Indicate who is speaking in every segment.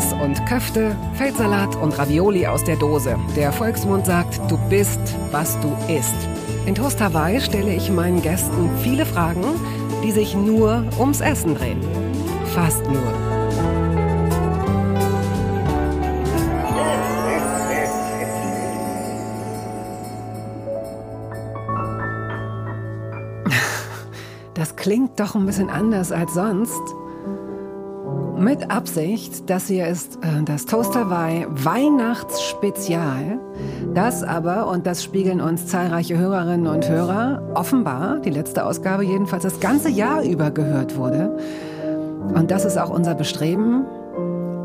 Speaker 1: Reis und Köfte, Feldsalat und Ravioli aus der Dose. Der Volksmund sagt, du bist, was du isst. In Toast Hawaii stelle ich meinen Gästen viele Fragen, die sich nur ums Essen drehen. Fast nur. Das klingt doch ein bisschen anders als sonst. Mit Absicht, das hier ist äh, das Toaster Hawaii Weihnachtsspezial. Das aber, und das spiegeln uns zahlreiche Hörerinnen und Hörer, offenbar, die letzte Ausgabe jedenfalls, das ganze Jahr über gehört wurde. Und das ist auch unser Bestreben.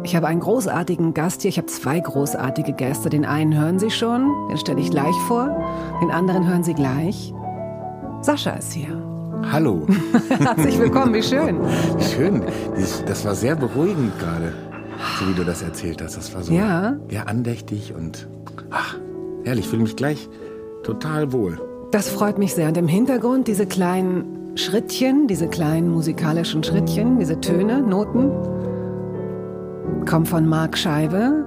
Speaker 1: Ich habe einen großartigen Gast hier. Ich habe zwei großartige Gäste. Den einen hören Sie schon, den stelle ich gleich vor. Den anderen hören Sie gleich. Sascha ist hier.
Speaker 2: Hallo.
Speaker 1: Herzlich willkommen, wie schön.
Speaker 2: Schön. Das war sehr beruhigend gerade, so wie du das erzählt hast. Das war so
Speaker 1: Ja.
Speaker 2: ja andächtig und ach, herrlich. Ich fühle mich gleich total wohl.
Speaker 1: Das freut mich sehr. Und im Hintergrund diese kleinen Schrittchen, diese kleinen musikalischen Schrittchen, diese Töne, Noten, kommen von Marc Scheibe.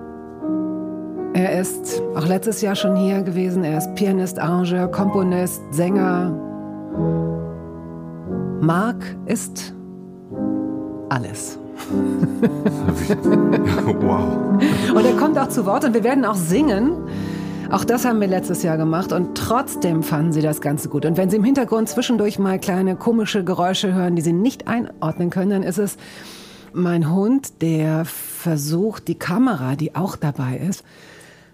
Speaker 1: Er ist auch letztes Jahr schon hier gewesen. Er ist Pianist, Arrangeur, Komponist, Sänger. Marc ist alles.
Speaker 2: wow.
Speaker 1: Und er kommt auch zu Wort und wir werden auch singen. Auch das haben wir letztes Jahr gemacht und trotzdem fanden sie das Ganze gut. Und wenn sie im Hintergrund zwischendurch mal kleine komische Geräusche hören, die sie nicht einordnen können, dann ist es mein Hund, der versucht, die Kamera, die auch dabei ist,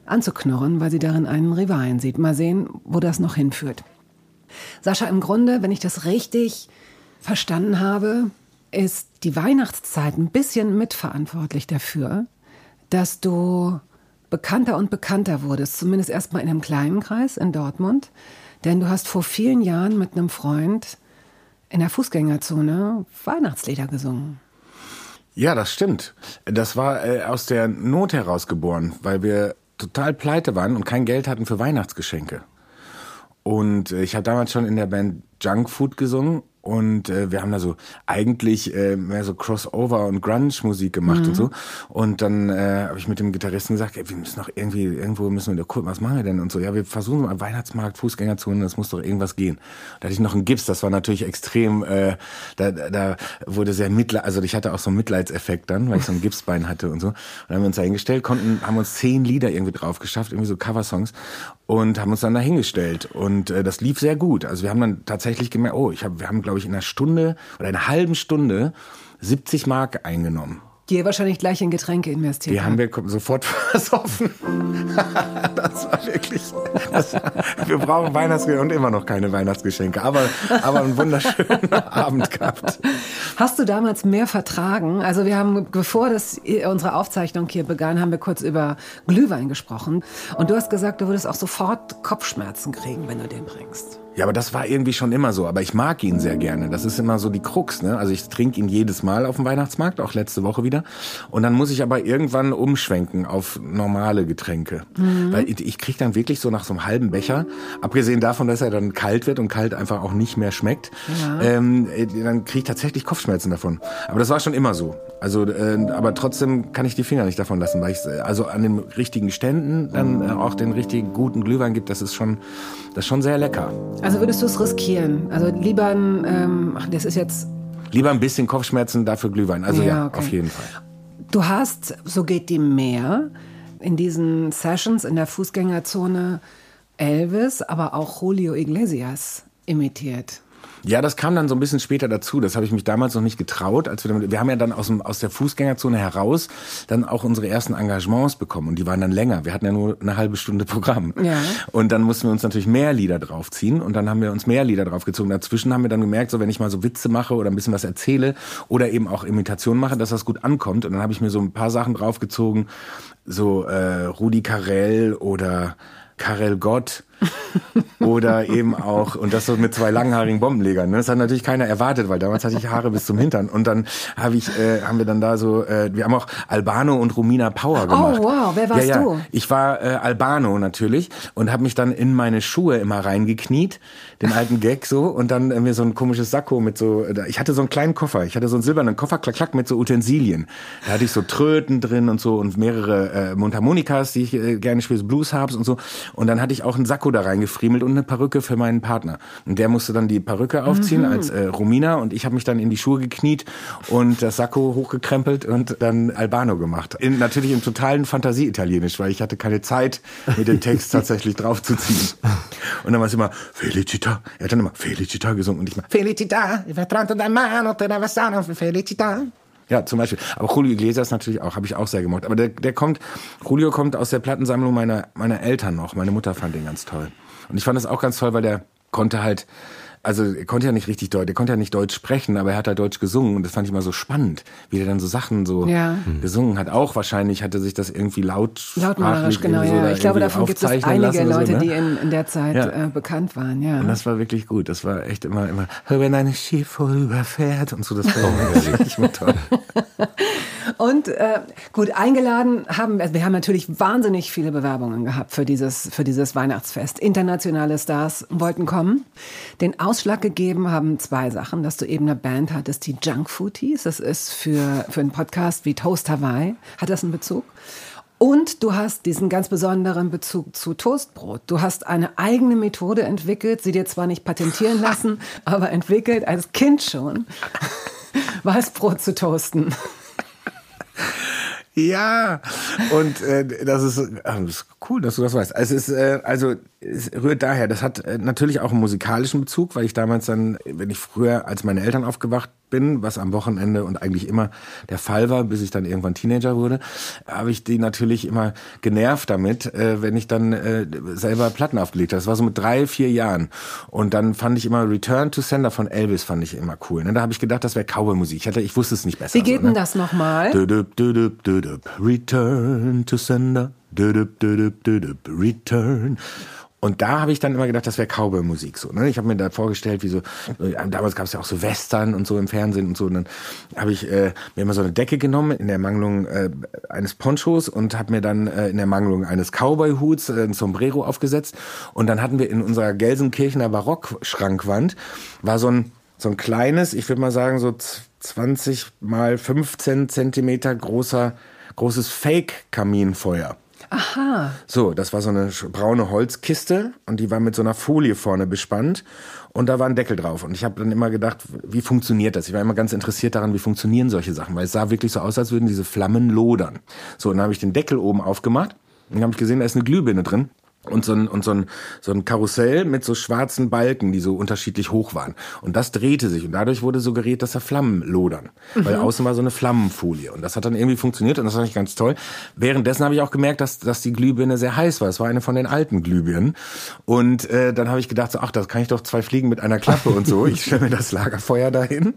Speaker 1: anzuknurren, weil sie darin einen Rivalen sieht. Mal sehen, wo das noch hinführt. Sascha, im Grunde, wenn ich das richtig verstanden habe, ist die Weihnachtszeit ein bisschen mitverantwortlich dafür, dass du bekannter und bekannter wurdest, zumindest erstmal in einem kleinen Kreis in Dortmund. Denn du hast vor vielen Jahren mit einem Freund in der Fußgängerzone Weihnachtslieder gesungen.
Speaker 2: Ja, das stimmt. Das war äh, aus der Not heraus geboren, weil wir total pleite waren und kein Geld hatten für Weihnachtsgeschenke. Und äh, ich habe damals schon in der Band Junk Food gesungen und äh, wir haben da so eigentlich äh, mehr so Crossover und Grunge-Musik gemacht
Speaker 1: Mhm.
Speaker 2: und so. Und dann äh, habe ich mit dem Gitarristen gesagt, ey, wir müssen doch irgendwie, irgendwo müssen wir gucken, was machen wir denn? Und so, ja, wir versuchen mal Weihnachtsmarkt, Fußgängerzone, das muss doch irgendwas gehen. Da hatte ich noch einen Gips, das war natürlich extrem, äh, da, da da wurde sehr Mitleid, also ich hatte auch so einen Mitleidseffekt dann, weil ich so ein Gipsbein hatte und so. Und dann haben wir uns da hingestellt, konnten, haben uns zehn Lieder irgendwie drauf geschafft, irgendwie so Coversongs und haben uns dann dahingestellt und äh, das lief sehr gut. Also wir haben dann tatsächlich gemerkt, oh, ich hab, wir haben glaube ich in einer Stunde oder einer halben Stunde 70 Mark eingenommen.
Speaker 1: Die ihr wahrscheinlich gleich in Getränke investiert
Speaker 2: Die haben wir sofort versoffen. das war wirklich. Das, wir brauchen Weihnachtsgeschenke und immer noch keine Weihnachtsgeschenke, aber, aber einen wunderschönen Abend gehabt.
Speaker 1: Hast du damals mehr vertragen? Also wir haben, bevor das unsere Aufzeichnung hier begann, haben wir kurz über Glühwein gesprochen. Und du hast gesagt, du würdest auch sofort Kopfschmerzen kriegen, wenn du den bringst.
Speaker 2: Ja, aber das war irgendwie schon immer so. Aber ich mag ihn sehr gerne. Das ist immer so die Krux. Ne? Also ich trinke ihn jedes Mal auf dem Weihnachtsmarkt, auch letzte Woche wieder. Und dann muss ich aber irgendwann umschwenken auf normale Getränke. Weil ich, ich kriege dann wirklich so nach so einem halben Becher, abgesehen davon, dass er dann kalt wird und kalt einfach auch nicht mehr schmeckt,
Speaker 1: Ja.
Speaker 2: ähm, äh, dann kriege ich tatsächlich Kopfschmerzen davon. Aber das war schon immer so. Also, äh, aber trotzdem kann ich die Finger nicht davon lassen, weil ich also an den richtigen Ständen dann äh, auch den richtigen guten Glühwein gibt. Das ist schon, das ist schon sehr lecker.
Speaker 1: Also würdest du es riskieren? Also lieber ein, ähm, ach, das ist jetzt,
Speaker 2: Lieber ein bisschen Kopfschmerzen, dafür Glühwein. Also ja,
Speaker 1: okay.
Speaker 2: auf jeden Fall.
Speaker 1: Du hast, so geht die mehr, in diesen Sessions in der Fußgängerzone Elvis, aber auch Julio Iglesias imitiert.
Speaker 2: Ja, das kam dann so ein bisschen später dazu. Das habe ich mich damals noch nicht getraut. Als wir, damit, wir haben ja dann aus, dem, aus der Fußgängerzone heraus dann auch unsere ersten Engagements bekommen. Und die waren dann länger. Wir hatten ja nur eine halbe Stunde Programm.
Speaker 1: Ja.
Speaker 2: Und dann mussten wir uns natürlich mehr Lieder draufziehen. Und dann haben wir uns mehr Lieder draufgezogen. Dazwischen haben wir dann gemerkt, so wenn ich mal so Witze mache oder ein bisschen was erzähle oder eben auch Imitationen mache, dass das gut ankommt. Und dann habe ich mir so ein paar Sachen draufgezogen. So äh, Rudi Carell oder Karel Gott Oder eben auch, und das so mit zwei langhaarigen Bombenlegern. Ne? Das hat natürlich keiner erwartet, weil damals hatte ich Haare bis zum Hintern. Und dann habe ich, äh, haben wir dann da so, äh, wir haben auch Albano und Romina Power gemacht.
Speaker 1: Oh wow, wer warst
Speaker 2: ja, ja.
Speaker 1: du?
Speaker 2: Ich war äh, Albano natürlich und habe mich dann in meine Schuhe immer reingekniet, den alten Gag so, und dann äh, mir so ein komisches Sakko mit so, äh, ich hatte so einen kleinen Koffer, ich hatte so einen silbernen Koffer, klack, klack, mit so Utensilien. Da hatte ich so Tröten drin und so und mehrere äh, Mundharmonikas, die ich äh, gerne spiele, so Bluesharps und so. Und dann hatte ich auch einen Sakko da reingefriemelt und eine Perücke für meinen Partner. Und der musste dann die Perücke aufziehen
Speaker 1: Mhm.
Speaker 2: als äh, Romina und ich habe mich dann in die Schuhe gekniet und das Sakko hochgekrempelt und dann Albano gemacht. In, natürlich im totalen Fantasie-Italienisch, weil ich hatte keine Zeit, mir den Text tatsächlich draufzuziehen. Und dann war es immer Felicita. Er hat dann immer Felicita gesungen und ich mal Felicita, ich vertranto da mano, te la vestano, Felicita. Ja, zum Beispiel. Aber Julio Iglesias natürlich auch, habe ich auch sehr gemocht. Aber der, der kommt, Julio kommt aus der Plattensammlung meiner, meiner Eltern noch. Meine Mutter fand den ganz toll. Und ich fand das auch ganz toll, weil der konnte halt, also er konnte ja nicht richtig Deutsch, der konnte ja nicht Deutsch sprechen, aber er hat halt Deutsch gesungen und das fand ich mal so spannend, wie der dann so Sachen so
Speaker 1: Ja.
Speaker 2: gesungen hat. Auch wahrscheinlich hatte sich das irgendwie laut
Speaker 1: Lautmalerisch, genau,
Speaker 2: so
Speaker 1: ja.
Speaker 2: da
Speaker 1: Ich glaube, davon gibt es einige Leute,
Speaker 2: so, ne?
Speaker 1: die in, in der Zeit
Speaker 2: Ja.
Speaker 1: äh, bekannt waren, ja.
Speaker 2: Und das war wirklich gut. Das war echt immer, immer, wenn ein Schiff vorüberfährt und so, das war wirklich immer toll.
Speaker 1: Und äh, gut, eingeladen haben wir, also wir haben natürlich wahnsinnig viele Bewerbungen gehabt für dieses, für dieses Weihnachtsfest. Internationale Stars wollten kommen. Den Ausschlag gegeben haben zwei Sachen, dass du eben eine Band hattest, die Junk Food hieß. Das ist für, für einen Podcast wie Toast Hawaii, hat das einen Bezug. Und du hast diesen ganz besonderen Bezug zu Toastbrot. Du hast eine eigene Methode entwickelt, sie dir zwar nicht patentieren lassen, aber entwickelt als Kind schon, Weißbrot zu toasten.
Speaker 2: Ja, und äh, das, ist, äh, das ist cool, dass du das weißt. Es ist äh, also es rührt daher. Das hat äh, natürlich auch einen musikalischen Bezug, weil ich damals dann, wenn ich früher als meine Eltern aufgewacht bin, was am Wochenende und eigentlich immer der Fall war, bis ich dann irgendwann Teenager wurde, habe ich die natürlich immer genervt damit, äh, wenn ich dann äh, selber Platten aufgelegt habe. Das war so mit drei, vier Jahren. Und dann fand ich immer Return to Sender von Elvis fand ich immer cool. Ne? Da habe ich gedacht, das wäre Cowboy-Musik. Ich, hatte, ich wusste es nicht besser.
Speaker 1: Wie geht
Speaker 2: so, ne?
Speaker 1: denn das nochmal?
Speaker 2: Return to sender. Return. Und da habe ich dann immer gedacht, das wäre Cowboy-Musik so. Ne? Ich habe mir da vorgestellt, wie so äh, damals gab es ja auch so Western und so im Fernsehen und so. Und dann habe ich äh, mir immer so eine Decke genommen in der Mangelung äh, eines Ponchos und habe mir dann äh, in der Mangelung eines Cowboy-Huts äh, ein Sombrero aufgesetzt. Und dann hatten wir in unserer Gelsenkirchener Barockschrankwand war so ein so ein kleines, ich würde mal sagen so 20 mal 15 Zentimeter großer großes Fake-Kaminfeuer.
Speaker 1: Aha.
Speaker 2: So, das war so eine braune Holzkiste und die war mit so einer Folie vorne bespannt und da war ein Deckel drauf. Und ich habe dann immer gedacht, wie funktioniert das? Ich war immer ganz interessiert daran, wie funktionieren solche Sachen, weil es sah wirklich so aus, als würden diese Flammen lodern. So, und dann habe ich den Deckel oben aufgemacht und dann habe ich gesehen, da ist eine Glühbirne drin. Und so ein, und so ein, so ein Karussell mit so schwarzen Balken, die so unterschiedlich hoch waren. Und das drehte sich. Und dadurch wurde suggeriert, dass da Flammen lodern. Weil außen war so eine Flammenfolie. Und das hat dann irgendwie funktioniert und das fand ich ganz toll. Währenddessen habe ich auch gemerkt, dass, dass die Glühbirne sehr heiß war. Es war eine von den alten Glühbirnen. Und äh, dann habe ich gedacht, so, ach, das kann ich doch zwei Fliegen mit einer Klappe und so. Ich stelle mir das Lagerfeuer dahin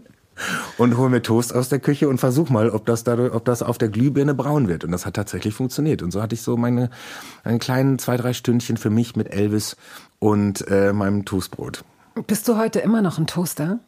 Speaker 2: und hole mir Toast aus der Küche und versuch mal, ob das dadurch, ob das auf der Glühbirne braun wird. Und das hat tatsächlich funktioniert. Und so hatte ich so meine einen kleinen zwei, drei Stündchen für mich mit Elvis und äh, meinem Toastbrot.
Speaker 1: Bist du heute immer noch ein Toaster?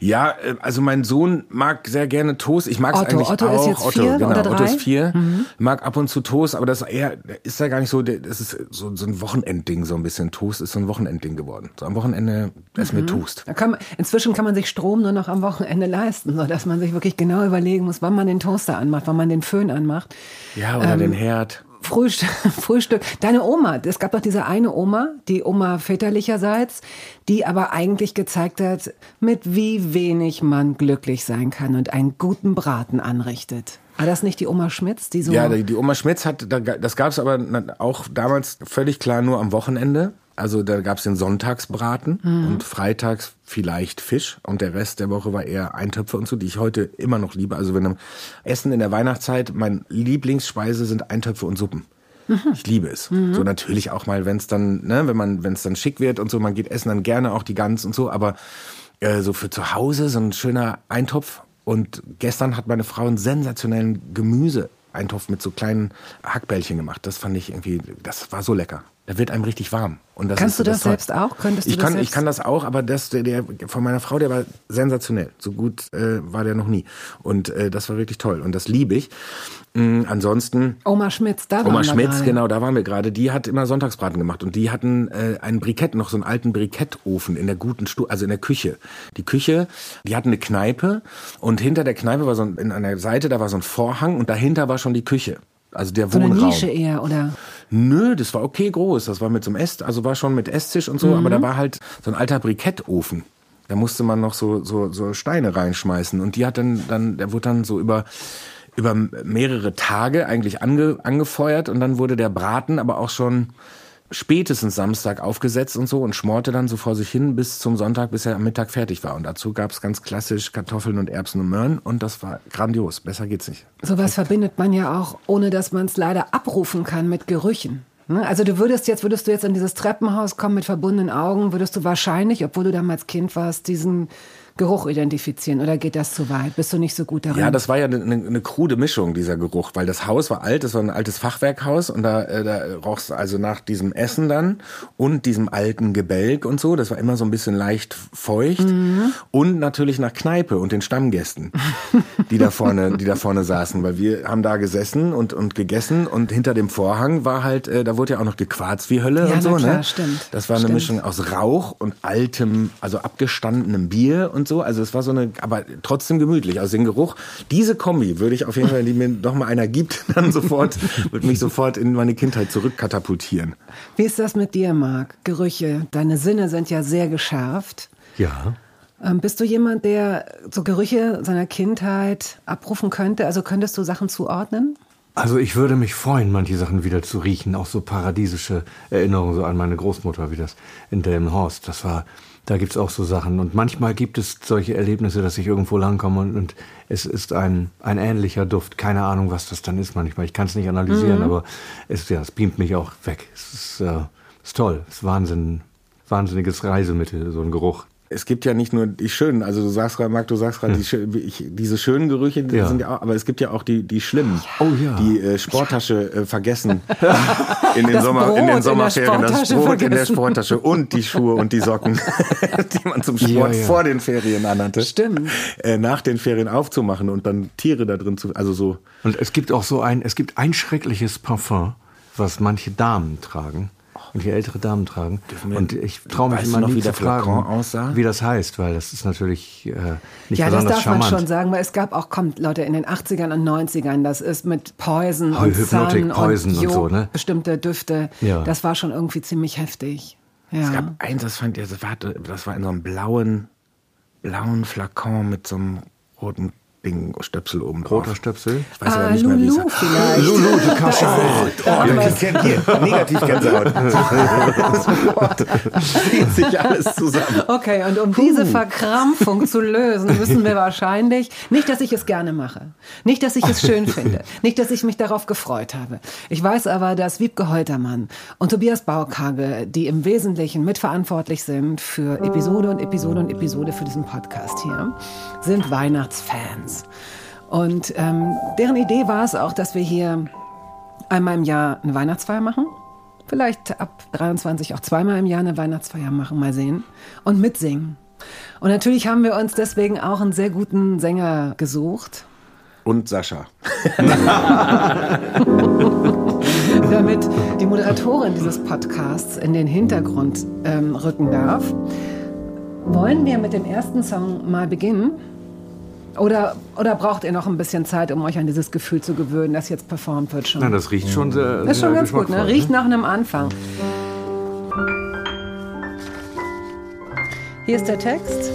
Speaker 2: Ja, äh, also mein Sohn mag sehr gerne Toast. Ich mag es
Speaker 1: Otto.
Speaker 2: eigentlich
Speaker 1: Otto
Speaker 2: auch.
Speaker 1: ist jetzt
Speaker 2: Otto,
Speaker 1: vier
Speaker 2: genau.
Speaker 1: oder
Speaker 2: Otto
Speaker 1: drei? Mhm.
Speaker 2: ist vier. Mag ab und zu Toast, aber das ist eher, ist ja gar nicht so, das ist so, so ein Wochenendding so ein bisschen. Toast ist so ein Wochenendding geworden. So am Wochenende essen
Speaker 1: Mhm.
Speaker 2: wir Toast.
Speaker 1: Kann man, inzwischen kann man sich Strom nur noch am Wochenende leisten, sodass man sich wirklich genau überlegen muss, wann man den Toaster anmacht, wann man den Föhn anmacht.
Speaker 2: Ja, oder
Speaker 1: Ähm,
Speaker 2: den Herd.
Speaker 1: Frühstück, Frühstück. Deine Oma, es gab doch diese eine Oma, die Oma väterlicherseits, die aber eigentlich gezeigt hat, mit wie wenig man glücklich sein kann und einen guten Braten anrichtet. War das nicht die Oma Schmitz, die so...
Speaker 2: Ja, die, Oma Schmitz hat, da, das gab's aber na- auch damals völlig klar nur am Wochenende. Also da gab's den Sonntagsbraten und freitags vielleicht Fisch und der Rest der Woche war eher Eintöpfe und so, die ich heute immer noch liebe. Also wenn am Essen in der Weihnachtszeit, mein Lieblingsspeise sind Eintöpfe und Suppen. Ich liebe es. So natürlich auch mal, wenn es dann, ne, wenn man, wenn es dann schick wird und so, man geht essen dann gerne auch die Gans und so, aber äh, so für zu Hause so ein schöner Eintopf. Und gestern hat meine Frau einen sensationellen Gemüseeintopf mit so kleinen Hackbällchen gemacht. Das fand ich irgendwie, das war so lecker. Da wird einem richtig warm.
Speaker 1: Und das Kannst du das, das selbst auch?
Speaker 2: Könntest du ich, das kann, selbst? ich kann das auch, aber das, der, der von meiner Frau, der war sensationell. So gut äh, war der noch nie. Und äh, das war wirklich toll. Und das liebe ich. Mhm, ansonsten.
Speaker 1: Oma Schmitz, da
Speaker 2: waren Oma wir Schmitz, gerade. genau, da waren wir gerade. Die hat immer Sonntagsbraten gemacht und die hatten äh, einen Brikett, noch so einen alten Brikettofen in der guten Stu also in der Küche. Die Küche, die hatten eine Kneipe und hinter der Kneipe war so ein, in einer Seite, da war so ein Vorhang und dahinter war schon die Küche. Also der so Wohnraum.
Speaker 1: eine Nische eher, oder?
Speaker 2: Nö, das war okay groß. Das war mit so einem Ess, also war schon mit Esstisch und so, mhm. aber da war halt so ein alter Brikettofen. Da musste man noch so, so, so Steine reinschmeißen. Und die hat dann, dann, der wurde dann so über über mehrere Tage eigentlich ange, angefeuert und dann wurde der Braten aber auch schon spätestens Samstag aufgesetzt und so und schmorte dann so vor sich hin bis zum Sonntag, bis er am Mittag fertig war. Und dazu gab es ganz klassisch Kartoffeln und Erbsen und Möhren und das war grandios. Besser geht's nicht.
Speaker 1: Sowas verbindet man ja auch, ohne dass man es leider abrufen kann mit Gerüchen. Ne? Also du würdest jetzt, würdest du jetzt in dieses Treppenhaus kommen mit verbundenen Augen, würdest du wahrscheinlich, obwohl du damals Kind warst, diesen Geruch identifizieren oder geht das zu weit? Bist du nicht so gut darin?
Speaker 2: Ja, das war ja eine, eine krude Mischung, dieser Geruch, weil das Haus war alt, das war ein altes Fachwerkhaus und da, äh, da roch's also nach diesem Essen dann und diesem alten Gebälk und so, das war immer so ein bisschen leicht feucht mhm. und natürlich nach Kneipe und den Stammgästen, die da vorne, die da vorne saßen, weil wir haben da gesessen und, und gegessen und hinter dem Vorhang war halt, äh, da wurde ja auch noch gequarzt wie Hölle
Speaker 1: ja,
Speaker 2: und so,
Speaker 1: na klar,
Speaker 2: ne?
Speaker 1: Stimmt.
Speaker 2: Das war eine
Speaker 1: stimmt.
Speaker 2: Mischung aus Rauch und altem, also abgestandenem Bier und so. Also es war so eine, aber trotzdem gemütlich. Also den Geruch, diese Kombi würde ich auf jeden Fall, wenn die mir noch mal einer gibt, dann sofort, würde mich sofort in meine Kindheit zurückkatapultieren.
Speaker 1: Wie ist das mit dir, Marc? Gerüche. Deine Sinne sind ja sehr geschärft.
Speaker 3: Ja.
Speaker 1: Ähm, bist du jemand, der so Gerüche seiner Kindheit abrufen könnte? Also könntest du Sachen zuordnen?
Speaker 3: Also ich würde mich freuen, manche Sachen wieder zu riechen, auch so paradiesische Erinnerungen so an meine Großmutter, wie das in Delmenhorst. Das war da gibt's auch so Sachen. Und manchmal gibt es solche Erlebnisse, dass ich irgendwo langkomme und, und es ist ein, ein ähnlicher Duft. Keine Ahnung, was das dann ist manchmal. Ich kann es nicht analysieren, mhm. aber es, ja, es beamt mich auch weg. Es ist, äh, ist toll. Es ist Wahnsinn, wahnsinniges Reisemittel, so ein Geruch
Speaker 2: es gibt ja nicht nur die schönen, also du sagst gerade, Marc, du sagst gerade, hm. die, diese schönen Gerüche, die ja. sind ja auch, aber es gibt ja auch die, die schlimmen,
Speaker 3: oh, ja.
Speaker 2: die äh, Sporttasche äh, vergessen in den, Sommer, in den Sommerferien, das Brot vergessen. in der Sporttasche und die Schuhe und die Socken, die man zum Sport ja, vor den Ferien anhatte.
Speaker 1: Stimmt.
Speaker 2: Äh, nach den Ferien aufzumachen und dann Tiere da drin zu, also so.
Speaker 3: Und es gibt auch so ein, es gibt ein schreckliches Parfum, was manche Damen tragen und hier ältere Damen tragen. Und ich traue mich immer noch, nie zu fragen, aussah? wie das heißt, weil das ist natürlich äh, nicht ja, besonders charmant. Ja, das darf charmant. man schon
Speaker 1: sagen, weil es gab auch, kommt Leute, in den 80ern und 90ern, das ist mit Poison oh, und Hypnotic Poison und, und, so, ne? bestimmte Düfte. Ja. Das war schon irgendwie ziemlich heftig. Ja.
Speaker 2: Es gab eins, das fand ich, das war, das war in so einem blauen, blauen Flakon mit so einem roten Ding, Stöpsel oben drauf.
Speaker 3: Roter Stöpsel?
Speaker 1: Ich weiß ah, aber nicht Lulu mehr, wie vielleicht.
Speaker 3: Lulu, du kannst oh,
Speaker 2: oh, ja. hier, negativ Gänsehaut. zieht sich alles zusammen.
Speaker 1: Okay, und um Puh. diese Verkrampfung zu lösen, müssen wir wahrscheinlich, nicht, dass ich es gerne mache, nicht, dass ich es schön finde, nicht, dass ich mich darauf gefreut habe. Ich weiß aber, dass Wiebke Holtermann und Tobias Baukage, die im Wesentlichen mitverantwortlich sind für Episode und Episode und Episode für diesen Podcast hier, sind Weihnachtsfans. Und ähm, deren Idee war es auch, dass wir hier einmal im Jahr eine Weihnachtsfeier machen. Vielleicht ab 23 auch zweimal im Jahr eine Weihnachtsfeier machen, mal sehen. Und mitsingen. Und natürlich haben wir uns deswegen auch einen sehr guten Sänger gesucht.
Speaker 2: Und Sascha.
Speaker 1: Damit die Moderatorin dieses Podcasts in den Hintergrund ähm, rücken darf, wollen wir mit dem ersten Song mal beginnen. Oder, oder braucht ihr noch ein bisschen Zeit, um euch an dieses Gefühl zu gewöhnen, das jetzt performt wird schon?
Speaker 3: Nein, das riecht schon sehr.
Speaker 1: Das ist schon ganz gut, ne? Riecht nach einem Anfang. Hier ist der Text.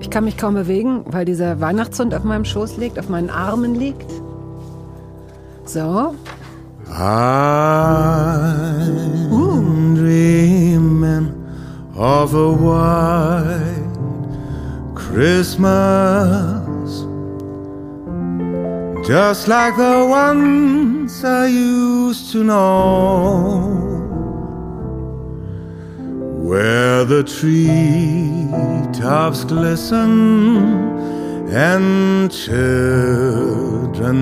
Speaker 1: Ich kann mich kaum bewegen, weil dieser Weihnachtshund auf meinem Schoß liegt, auf meinen Armen liegt. So.
Speaker 4: I'm uh. dreaming of a white Christmas, just like the ones I used to know, where the tree treetops glisten and children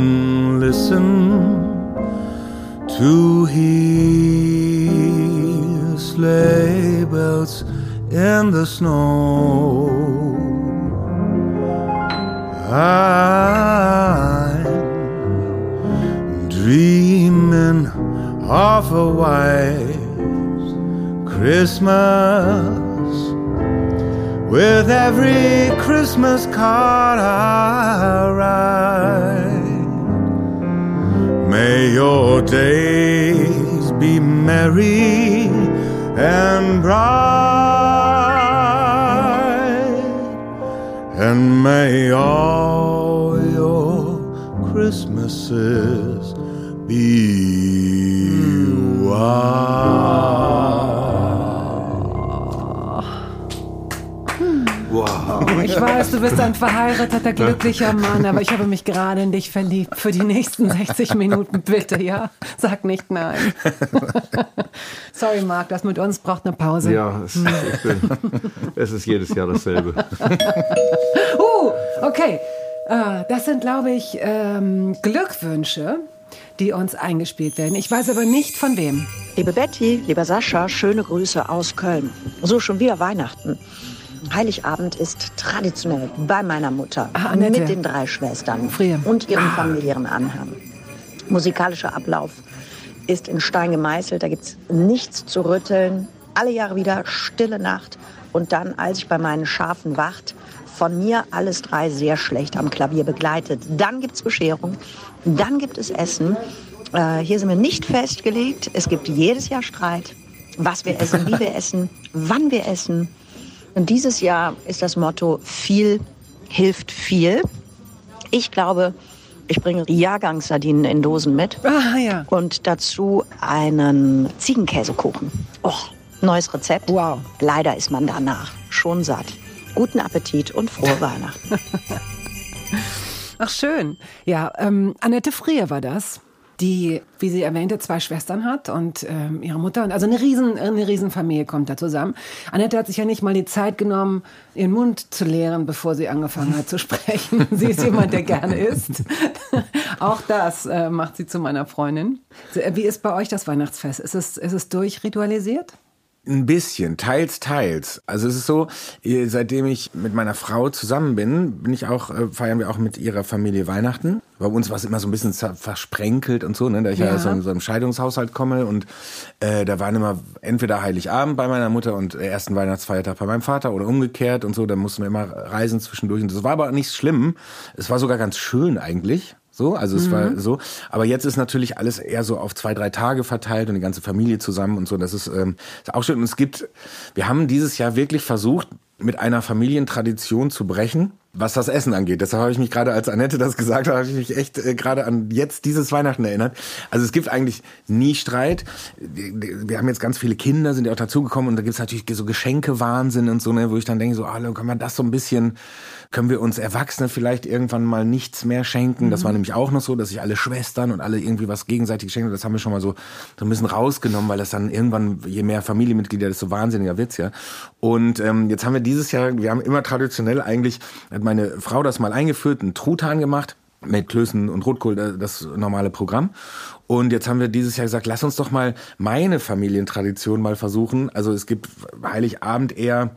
Speaker 4: listen to hear sleigh bells in the snow. I'm dreaming of a white Christmas with every Christmas card I write. May your days be merry and bright, Christmases be white.
Speaker 1: Oh, ich weiß, du bist ein verheirateter, glücklicher Mann, aber ich habe mich gerade in dich verliebt. Für die nächsten 60 Minuten, bitte, ja? Sag nicht nein. Sorry, Marc, das mit uns braucht eine Pause.
Speaker 3: Ja, es, ich bin, es ist jedes Jahr dasselbe.
Speaker 1: Uh, okay. Äh, Das sind, glaube ich, ähm, Glückwünsche, die uns eingespielt werden. Ich weiß aber nicht von wem.
Speaker 5: Liebe Betty, lieber Sascha, schöne Grüße aus Köln. So schon wieder Weihnachten. Heiligabend ist traditionell bei meiner Mutter
Speaker 1: Ah,
Speaker 5: mit den drei Schwestern
Speaker 1: Frier.
Speaker 5: und ihrem familiären Anhang. Musikalischer Ablauf ist in Stein gemeißelt, da gibt's nichts zu rütteln. Alle Jahre wieder stille Nacht und dann, als ich bei meinen Schafen wacht, von mir alles drei sehr schlecht am Klavier begleitet. Dann gibt's Bescherung, dann gibt es Essen. Äh, hier sind wir nicht festgelegt. Es gibt jedes Jahr Streit, was wir essen, wie wir essen, wann wir essen. Und dieses Jahr ist das Motto viel hilft viel. Ich glaube, ich bringe Jahrgangssardinen in Dosen mit
Speaker 1: Ah, ja.
Speaker 5: und dazu einen Ziegenkäsekuchen. Oh, neues Rezept.
Speaker 1: Wow.
Speaker 5: Leider ist man danach schon satt. Guten Appetit und frohe Weihnachten.
Speaker 1: Ach, schön. Ja, ähm, Annette Frier war das, die, wie sie erwähnte, zwei Schwestern hat und ähm, ihre Mutter. Und also eine riesen, eine riesen Familie kommt da zusammen. Annette hat sich ja nicht mal die Zeit genommen, ihren Mund zu leeren, bevor sie angefangen hat zu sprechen. sie ist jemand, der gerne isst. Auch das äh, macht sie zu meiner Freundin. Äh, Wie ist bei euch das Weihnachtsfest? Ist es, ist es durchritualisiert?
Speaker 2: Ein bisschen, teils, teils. Also es ist so, seitdem ich mit meiner Frau zusammen bin, bin ich auch, äh, feiern wir auch mit ihrer Familie Weihnachten. Bei uns war es immer so ein bisschen versprenkelt und so, ne, da ich ja,
Speaker 1: Ja.
Speaker 2: so, so im Scheidungshaushalt komme und äh, da waren immer entweder Heiligabend bei meiner Mutter und ersten Weihnachtsfeiertag bei meinem Vater oder umgekehrt und so, da mussten wir immer reisen zwischendurch und das war aber nicht schlimm. Es war sogar ganz schön eigentlich. So, also es war so. Aber jetzt ist natürlich alles eher so auf zwei, drei Tage verteilt und die ganze Familie zusammen und so. Das ist, ähm, ist auch schön. Und es gibt, wir haben dieses Jahr wirklich versucht, mit einer Familientradition zu brechen, was das Essen angeht. Deshalb habe ich mich gerade, als Annette das gesagt hat, habe ich mich echt äh, gerade an jetzt dieses Weihnachten erinnert. Also es gibt eigentlich nie Streit. Wir haben jetzt ganz viele Kinder, sind ja auch dazugekommen und da gibt es natürlich so Geschenke-Wahnsinn und so, ne, wo ich dann denke, so, ah, kann man das so ein bisschen, können wir uns Erwachsene vielleicht irgendwann mal nichts mehr schenken? Das war nämlich auch noch so, dass sich alle Schwestern und alle irgendwie was gegenseitig geschenkt haben. Das haben wir schon mal so, so ein bisschen rausgenommen, weil das dann irgendwann, je mehr Familienmitglieder, desto wahnsinniger wird's ja. Und ähm, jetzt haben wir dieses Jahr, wir haben immer traditionell eigentlich, meine Frau das mal eingeführt, einen Truthahn gemacht mit Klößen und Rotkohl, äh, das normale Programm. Und jetzt haben wir dieses Jahr gesagt, lass uns doch mal meine Familientradition mal versuchen. Also es gibt Heiligabend eher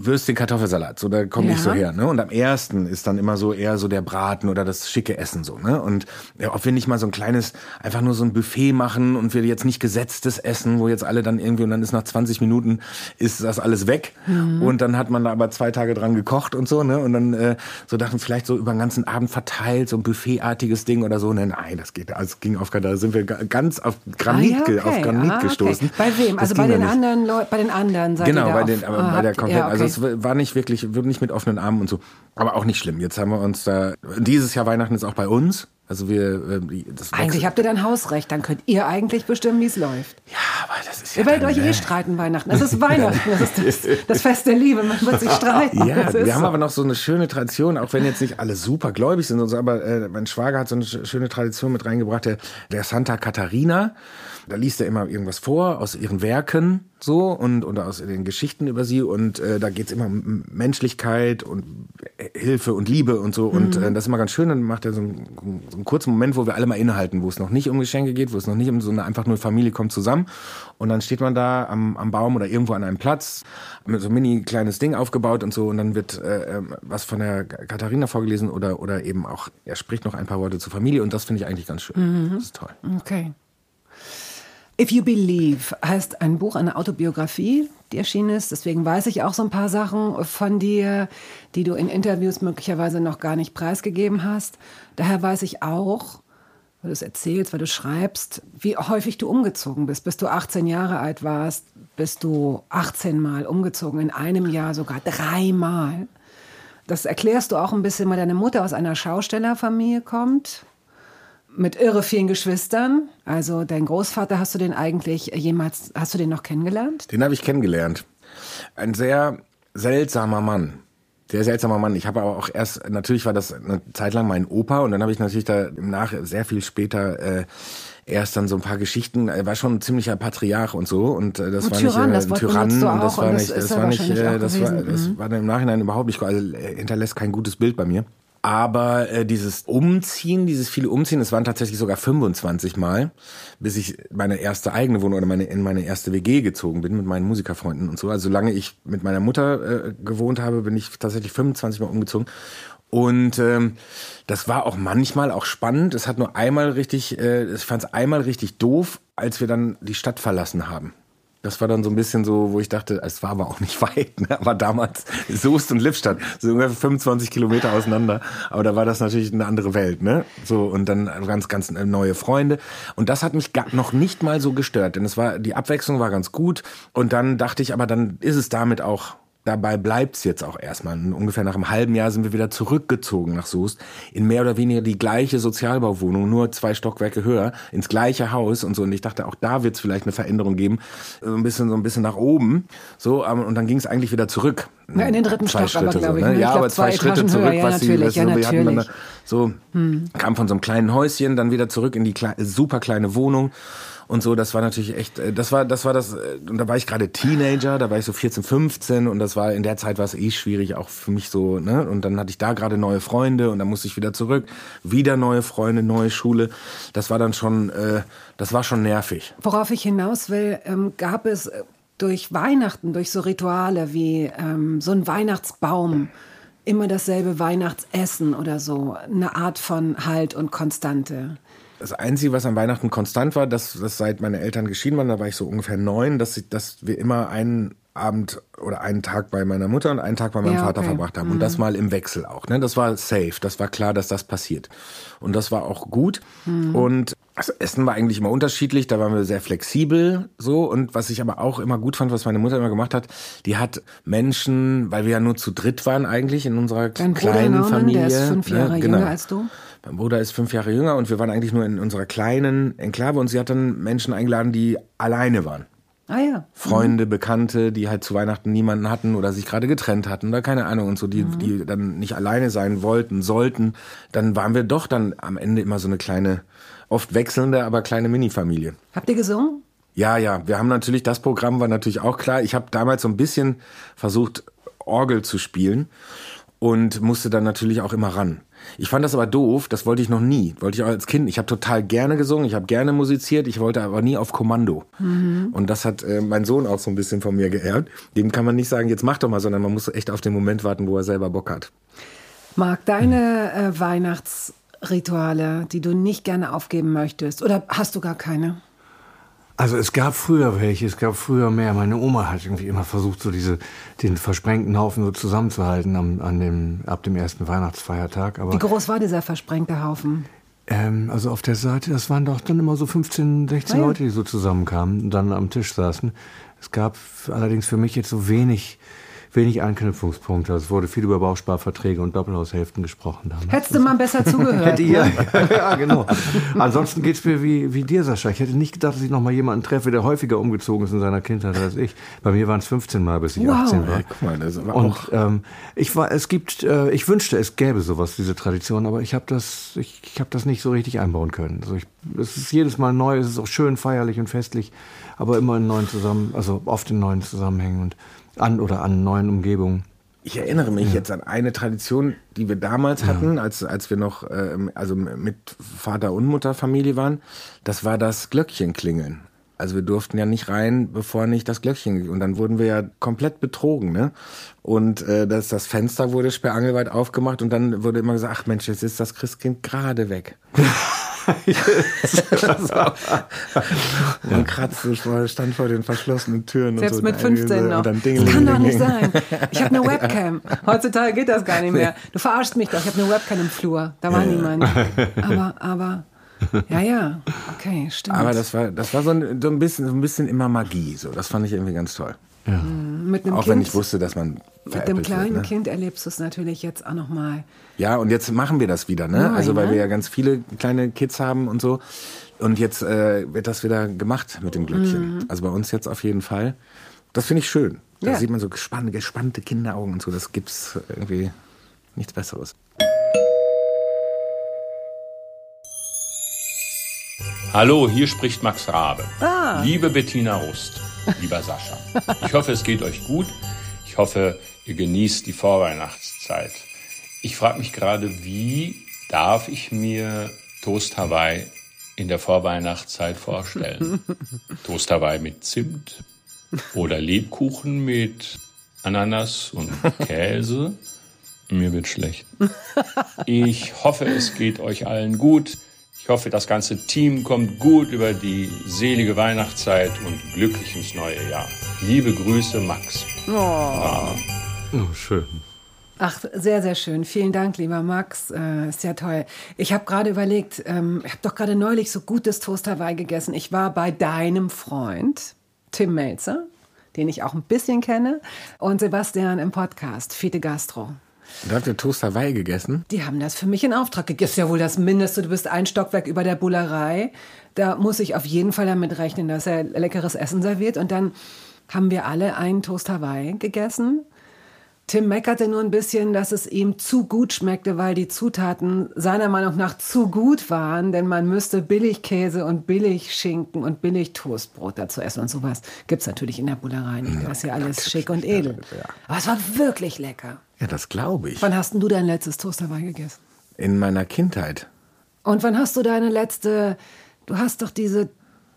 Speaker 2: Würstchen, Kartoffelsalat, so da komme ich
Speaker 1: Ja.
Speaker 2: so her, ne? Und am ersten ist dann immer so eher so der Braten oder das schicke Essen so, ne? Und ja, ob wir nicht mal so ein kleines, einfach nur so ein Buffet machen und wir jetzt nicht gesetztes Essen, wo jetzt alle dann irgendwie und dann ist nach 20 Minuten ist das alles weg und dann hat man da aber zwei Tage dran gekocht und so, ne? Und dann äh, so dachten vielleicht so über den ganzen Abend verteilt, so ein Buffetartiges Ding oder so, ne? Nein, das geht, also es ging auf, da sind wir ga- ganz auf Granit,
Speaker 1: Ah, ja, okay.
Speaker 2: auf Granit
Speaker 1: Ah, okay.
Speaker 2: gestoßen.
Speaker 1: Bei wem?
Speaker 2: Das
Speaker 1: Also bei den
Speaker 2: nicht.
Speaker 1: anderen Leuten, bei den anderen seid
Speaker 2: Genau, bei den, aber
Speaker 1: ah,
Speaker 2: bei der
Speaker 1: habt-
Speaker 2: komplett,
Speaker 1: ja,
Speaker 2: also
Speaker 1: okay.
Speaker 2: Es war nicht wirklich, nicht mit offenen Armen und so. Aber auch nicht schlimm. Jetzt haben wir uns da, dieses Jahr Weihnachten ist auch bei uns. Also wir, äh, die- das
Speaker 1: Eigentlich habt ihr dann Hausrecht, dann könnt ihr eigentlich bestimmen, wie es läuft.
Speaker 2: Ja, aber das ist ja
Speaker 1: Ihr werdet euch eh
Speaker 2: äh,
Speaker 1: streiten Weihnachten. Das ist Weihnachten, das ist das, das Fest der Liebe. Man wird sich streiten.
Speaker 2: Ja, wir haben
Speaker 1: so.
Speaker 2: aber noch so eine schöne Tradition, auch wenn jetzt nicht alle super gläubig sind und so, aber äh, mein Schwager hat so eine sch- schöne Tradition mit reingebracht, der, der Santa Katharina. Da liest er immer irgendwas vor aus ihren Werken so und oder aus den Geschichten über sie und äh, da geht's immer um Menschlichkeit und Hilfe und Liebe und so und äh, das ist immer ganz schön. Dann macht er so einen, so einen kurzen Moment, wo wir alle mal innehalten, wo es noch nicht um Geschenke geht, wo es noch nicht um so eine einfach nur Familie kommt zusammen und dann steht man da am, am Baum oder irgendwo an einem Platz mit so ein mini kleines Ding aufgebaut und so und dann wird äh, ähm, was von der Katharina vorgelesen oder oder eben auch er spricht noch ein paar Worte zur Familie und das finde ich eigentlich ganz schön. Das ist toll.
Speaker 1: Okay. If You Believe heißt ein Buch, eine Autobiografie, die erschienen ist. Deswegen weiß ich auch so ein paar Sachen von dir, die du in Interviews möglicherweise noch gar nicht preisgegeben hast. Daher weiß ich auch, weil du es erzählst, weil du schreibst, wie häufig du umgezogen bist. Bis du 18 Jahre alt warst, bist du 18 Mal umgezogen, in einem Jahr sogar dreimal. Das erklärst du auch ein bisschen, weil deine Mutter aus einer Schaustellerfamilie kommt mit irre vielen Geschwistern. Also dein Großvater, hast du den eigentlich jemals, hast du den noch kennengelernt?
Speaker 2: Den habe ich kennengelernt. Ein sehr seltsamer Mann. Sehr seltsamer Mann. Ich habe aber auch erst, natürlich war das eine Zeit lang mein Opa und dann habe ich natürlich da im Nach sehr viel später äh, erst dann so ein paar Geschichten. Er war schon ein ziemlicher Patriarch und so und äh, das
Speaker 1: Und
Speaker 2: war
Speaker 1: Tyrann,
Speaker 2: nicht
Speaker 1: das
Speaker 2: äh,
Speaker 1: Wort
Speaker 2: Tyrann und das
Speaker 1: auch
Speaker 2: war
Speaker 1: das
Speaker 2: nicht, das war nicht, äh, das war, das war dann im Nachhinein überhaupt nicht, also er hinterlässt kein gutes Bild bei mir. Aber äh, dieses Umziehen, dieses viele Umziehen, es waren tatsächlich sogar 25 Mal, bis ich meine erste eigene Wohnung oder meine, in meine erste WG gezogen bin mit meinen Musikerfreunden und so. Also solange ich mit meiner Mutter äh, gewohnt habe, bin ich tatsächlich 25 Mal umgezogen. Und ähm, das war auch manchmal auch spannend. Es hat nur einmal richtig, äh, ich fand es einmal richtig doof, als wir dann die Stadt verlassen haben. Das war dann so ein bisschen so, wo ich dachte, es war aber auch nicht weit, ne? aber damals Soest und Lippstadt, so ungefähr 25 Kilometer auseinander, aber da war das natürlich eine andere Welt, ne? So und dann ganz, ganz neue Freunde und das hat mich noch nicht mal so gestört, denn es war die Abwechslung war ganz gut und dann dachte ich, aber dann ist es damit auch Dabei bleibt's jetzt auch erstmal. Und ungefähr nach einem halben Jahr sind wir wieder zurückgezogen nach Soest in mehr oder weniger die gleiche Sozialbauwohnung, nur zwei Stockwerke höher, ins gleiche Haus und so. Und ich dachte, auch da wird's vielleicht eine Veränderung geben, so ein bisschen so ein bisschen nach oben. So ähm, und dann ging's eigentlich wieder zurück.
Speaker 1: Ja, in den dritten
Speaker 2: zwei
Speaker 1: Stock aber,
Speaker 2: Schritte
Speaker 1: glaub
Speaker 2: so,
Speaker 1: ich,
Speaker 2: ne?
Speaker 1: ne? Ich
Speaker 2: Ja,
Speaker 1: glaub,
Speaker 2: aber zwei,
Speaker 1: zwei
Speaker 2: Schritte
Speaker 1: Etagen
Speaker 2: zurück,
Speaker 1: höher, ja,
Speaker 2: was sie, was,
Speaker 1: ja,
Speaker 2: so, wir hatten dann so kam von so einem kleinen Häuschen dann wieder zurück in die super kleine Wohnung und so, das war natürlich echt, äh, das war, das war das, äh, und da war ich gerade Teenager, da war ich so 14, 15 und das war, in der Zeit war es eh schwierig, auch für mich so, ne, und dann hatte ich da gerade neue Freunde und dann musste ich wieder zurück, wieder neue Freunde, neue Schule, das war dann schon, äh, das war schon nervig.
Speaker 1: Worauf ich hinaus will, ähm, gab es äh, durch Weihnachten, durch so Rituale wie ähm, so ein Weihnachtsbaum, immer dasselbe Weihnachtsessen oder so, eine Art von Halt und Konstante.
Speaker 2: Das Einzige, was an Weihnachten konstant war, dass das seit meine Eltern geschieden waren, da war ich so ungefähr neun, dass, ich, dass wir immer einen Abend oder einen Tag bei meiner Mutter und einen Tag bei meinem
Speaker 1: Ja,
Speaker 2: Vater
Speaker 1: okay.
Speaker 2: verbracht haben. Und das mal im Wechsel auch. Ne? Das war safe. Das war klar, dass das passiert. Und das war auch gut. Und das Essen war eigentlich immer unterschiedlich. Da waren wir sehr flexibel so. Und was ich aber auch immer gut fand, was meine Mutter immer gemacht hat, die hat Menschen, weil wir ja nur zu dritt waren eigentlich in unserer
Speaker 1: Dein Bruder
Speaker 2: kleinen
Speaker 1: Norman,
Speaker 2: Familie.
Speaker 1: der ist fünf
Speaker 2: ne?
Speaker 1: Jahre
Speaker 2: Genau.
Speaker 1: jünger als du.
Speaker 2: Mein Bruder ist fünf Jahre jünger und wir waren eigentlich nur in unserer kleinen Enklave und sie hat dann Menschen eingeladen, die alleine waren.
Speaker 1: Ah ja.
Speaker 2: Freunde, Bekannte, die halt zu Weihnachten niemanden hatten oder sich gerade getrennt hatten oder keine Ahnung und so, die, die dann nicht alleine sein wollten, sollten. Dann waren wir doch dann am Ende immer so eine kleine, oft wechselnde, aber kleine Mini-Familie.
Speaker 1: Habt ihr gesungen?
Speaker 2: Ja, ja, wir haben natürlich, das Programm war natürlich auch klar. Ich habe damals so ein bisschen versucht, Orgel zu spielen und musste dann natürlich auch immer ran. Ich fand das aber doof, das wollte ich noch nie. Wollte ich auch als Kind. Ich habe total gerne gesungen, ich habe gerne musiziert, ich wollte aber nie auf Kommando. Und das hat äh, mein Sohn auch so ein bisschen von mir geerbt. Dem kann man nicht sagen, jetzt mach doch mal, sondern man muss echt auf den Moment warten, wo er selber Bock hat.
Speaker 1: Marc, deine äh, Weihnachtsrituale, die du nicht gerne aufgeben möchtest, oder hast du gar keine?
Speaker 3: Also es gab früher welche, es gab früher mehr. Meine Oma hat irgendwie immer versucht, so diese, den versprengten Haufen so zusammenzuhalten am, an dem, ab dem ersten Weihnachtsfeiertag. Aber
Speaker 1: Wie groß war dieser versprengte Haufen?
Speaker 3: ähm, also auf der Seite, das waren doch dann immer so 15, 16
Speaker 1: Ah ja.
Speaker 3: Leute, die so zusammenkamen und dann am Tisch saßen. Es gab allerdings für mich jetzt so wenig, wenig Anknüpfungspunkte. Es wurde viel über Bausparverträge und Doppelhaushälften gesprochen damals.
Speaker 1: Hättest du mal besser zugehört.
Speaker 3: Hätte
Speaker 1: ne?
Speaker 3: ihr, ja, genau. Ansonsten geht's mir wie, wie dir, Sascha. Ich hätte nicht gedacht, dass ich noch mal jemanden treffe, der häufiger umgezogen ist in seiner Kindheit als ich. Bei mir waren es 15 Mal, bis ich
Speaker 1: Wow.
Speaker 3: 18 war.
Speaker 2: Ja, guck mal, das war
Speaker 3: Und ähm, ich war, es gibt, äh, ich wünschte, es gäbe sowas, diese Tradition, aber ich habe das, ich, ich habe das nicht so richtig einbauen können. Also ich, es ist jedes Mal neu, es ist auch schön feierlich und festlich, aber immer in neuen Zusammen, also oft in neuen Zusammenhängen und an oder an neuen Umgebungen.
Speaker 2: Ich erinnere mich jetzt an eine Tradition, die wir damals hatten, als, als wir noch ähm, also mit Vater und Mutter Familie waren. Das war das Glöckchenklingeln. Also wir durften ja nicht rein, bevor nicht das Glöckchen. ging. Und dann wurden wir ja komplett betrogen, ne? Und äh, das, das Fenster wurde sperrangelweit aufgemacht und dann wurde immer gesagt, ach Mensch, jetzt ist das Christkind gerade weg. und kratzte, stand vor den verschlossenen Türen
Speaker 1: Selbst
Speaker 2: und so.
Speaker 1: mit 15 noch.
Speaker 2: Und dann
Speaker 1: das kann doch nicht sein. Ich habe eine Webcam. Heutzutage geht das gar nicht mehr. Du verarschst mich doch. Ich habe eine Webcam im Flur. Da war niemand. Aber, aber, ja, ja. Okay, stimmt.
Speaker 2: Aber das war, das war so ein, so ein bisschen, so ein bisschen immer Magie. So, das fand ich irgendwie ganz toll.
Speaker 1: mit einem
Speaker 2: Auch
Speaker 1: kind,
Speaker 2: wenn ich wusste, dass man
Speaker 1: mit dem kleinen
Speaker 2: wird, ne?
Speaker 1: Kind erlebst du es natürlich jetzt auch noch mal.
Speaker 2: Ja, und jetzt machen wir das wieder, ne?
Speaker 1: Neu,
Speaker 2: also weil
Speaker 1: ne?
Speaker 2: wir ja ganz viele kleine Kids haben und so. Und jetzt äh, wird das wieder gemacht mit dem Glöckchen. Also bei uns jetzt auf jeden Fall. Das finde ich schön. Da
Speaker 1: Mhm. Ja.
Speaker 2: sieht man so gespannte, gespannte Kinderaugen und so. Das gibt's irgendwie nichts Besseres.
Speaker 6: Hallo, hier spricht Max Rabe. Liebe Bettina Rust, lieber Sascha. Ich hoffe, es geht euch gut. Ich hoffe, ihr genießt die Vorweihnachtszeit. Ich frage mich gerade, wie darf ich mir Toast Hawaii in der Vorweihnachtszeit vorstellen? Toast Hawaii mit Zimt oder Lebkuchen mit Ananas und Käse? Mir wird schlecht. Ich hoffe, es geht euch allen gut. Ich hoffe, das ganze Team kommt gut über die selige Weihnachtszeit und glücklich ins neue Jahr. Liebe Grüße, Max.
Speaker 3: Oh, schön.
Speaker 1: Ach, sehr, sehr schön. Vielen Dank, lieber Max. Äh, ist ja toll. Ich habe gerade überlegt, ähm, ich habe doch gerade neulich so gutes Toast Hawaii gegessen. Ich war bei deinem Freund, Tim Melzer, den ich auch ein bisschen kenne, und Sebastian im Podcast, Fite Gastro.
Speaker 2: Und habt ihr Toast Hawaii gegessen?
Speaker 1: Die haben das für mich in Auftrag gegeben. Ist ja wohl das Mindeste. Du bist ein Stockwerk über der Bullerei. Da muss ich auf jeden Fall damit rechnen, dass er leckeres Essen serviert. Und dann haben wir alle einen Toast Hawaii gegessen. Tim meckerte nur ein bisschen, dass es ihm zu gut schmeckte, weil die Zutaten seiner Meinung nach zu gut waren, denn man müsste Billigkäse und Billigschinken und Billig-Toastbrot dazu essen und sowas. Gibt's natürlich in der Bullerei nicht. Das ist ja alles schick und edel. Aber es war wirklich lecker.
Speaker 2: Ja, das glaube ich.
Speaker 1: Wann hast denn du dein letztes Toast Hawaii gegessen?
Speaker 2: In meiner Kindheit.
Speaker 1: Und wann hast du deine letzte, du hast doch diese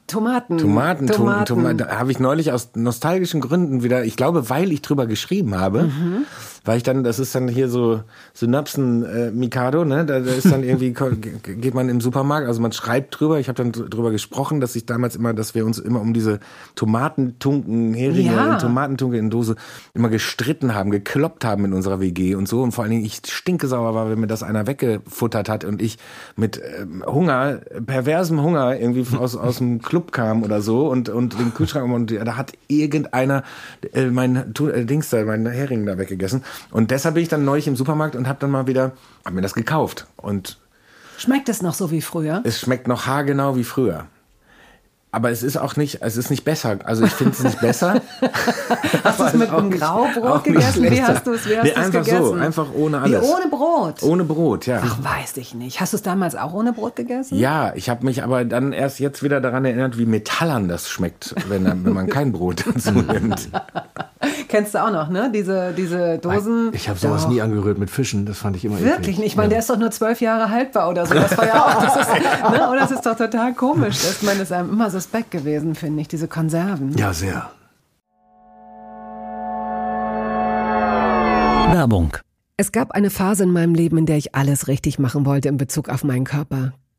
Speaker 1: Tomaten.
Speaker 2: Tomaten, Tomaten.
Speaker 1: Tomaten.
Speaker 2: Habe ich neulich aus nostalgischen Gründen wieder, ich glaube, weil ich drüber geschrieben habe,
Speaker 1: Mhm.
Speaker 2: Weil ich dann, das ist dann hier so Synapsen äh, Mikado, ne? Da, da ist dann irgendwie, geht man im Supermarkt, also man schreibt drüber, ich habe dann drüber gesprochen, dass ich damals immer, dass wir uns immer um diese Tomatentunken, Heringe,
Speaker 1: Ja.
Speaker 2: in Tomatentunke in Dose immer gestritten haben, gekloppt haben in unserer WG und so. Und vor allen Dingen ich stinkesauer war, wenn mir das einer weggefuttert hat und ich mit ähm, Hunger, perversem Hunger irgendwie aus, aus dem Club kam oder so und, und den Kühlschrank und da hat irgendeiner äh, mein äh, Dings da, mein Hering da weggegessen. Und deshalb bin ich dann neulich im Supermarkt und habe dann mal wieder, hab mir das gekauft. Und
Speaker 1: Schmeckt es noch so wie früher?
Speaker 2: es schmeckt noch haargenau wie früher. Aber es ist auch nicht, es ist nicht besser. Also ich finde es nicht besser.
Speaker 1: Hast du es mit einem Graubrot gegessen? Wie hast du es wie hast
Speaker 2: nee, einfach
Speaker 1: gegessen?
Speaker 2: so, einfach ohne alles.
Speaker 1: Wie ohne Brot?
Speaker 2: Ohne Brot, ja.
Speaker 1: Ach, weiß ich nicht. Hast du es damals auch ohne Brot gegessen?
Speaker 2: Ja, ich habe mich aber dann erst jetzt wieder daran erinnert, wie metallern das schmeckt, wenn, wenn man kein Brot dazu nimmt.
Speaker 1: Kennst du auch noch, ne? Diese, diese Dosen.
Speaker 3: Ich habe sowas
Speaker 1: Doch.
Speaker 3: nie angerührt mit Fischen, das fand ich immer
Speaker 1: Wirklich
Speaker 3: eklig.
Speaker 1: nicht. Ich meine, der ist doch nur zwölf Jahre haltbar oder so. Das war ja auch, das ist, ne? Oder das ist doch total komisch. Ich meine, das ist einem immer suspekt gewesen, finde ich, diese Konserven.
Speaker 3: Ja, sehr.
Speaker 7: Werbung.
Speaker 1: Es gab eine Phase in meinem Leben, in der ich alles richtig machen wollte in Bezug auf meinen Körper.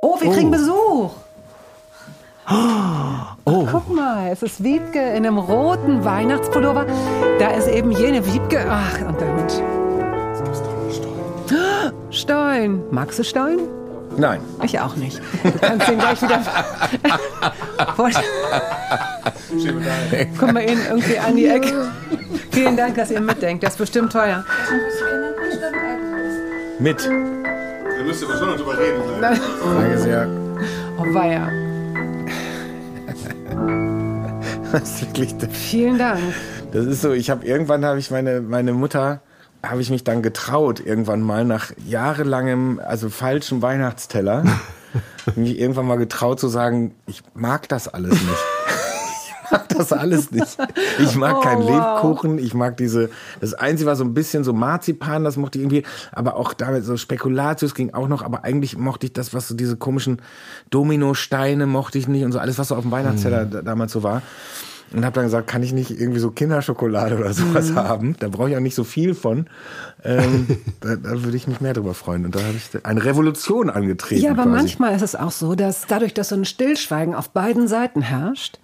Speaker 1: Oh, wir kriegen oh. Besuch. Oh. Guck mal, es ist Wiebke in einem roten Weihnachtspullover. Da ist eben jene Wiebke. Ach, und der Hund. Stein. Magst du Stein?
Speaker 2: Nein.
Speaker 1: Ich auch nicht. Du kannst ihn gleich wieder. Komm mal ihn irgendwie an die Ecke. Vielen Dank, dass ihr mitdenkt. Das ist bestimmt teuer.
Speaker 2: Mit
Speaker 7: müsst ihr schon drüber reden.
Speaker 2: Danke sehr.
Speaker 1: Oh, weia.
Speaker 2: Das ist wirklich
Speaker 1: Vielen Dank.
Speaker 2: Das ist so, ich habe irgendwann habe ich meine, meine Mutter, habe ich mich dann getraut, irgendwann mal nach jahrelangem, also falschen Weihnachtsteller, mich irgendwann mal getraut zu sagen, ich mag das alles nicht mag das alles nicht. Ich mag oh, keinen wow. Lebkuchen, ich mag diese, das Einzige war so ein bisschen so Marzipan, das mochte ich irgendwie, aber auch damit so Spekulatius ging auch noch, aber eigentlich mochte ich das, was so diese komischen Dominosteine mochte ich nicht und so alles, was so auf dem Weihnachtsteller mhm. damals so war und habe dann gesagt, kann ich nicht irgendwie so Kinderschokolade oder sowas mhm. haben? Da brauche ich auch nicht so viel von. Ähm, da, da würde ich mich mehr drüber freuen. Und da habe ich eine Revolution angetreten.
Speaker 1: Ja, aber quasi. manchmal ist es auch so, dass dadurch, dass so ein Stillschweigen auf beiden Seiten herrscht,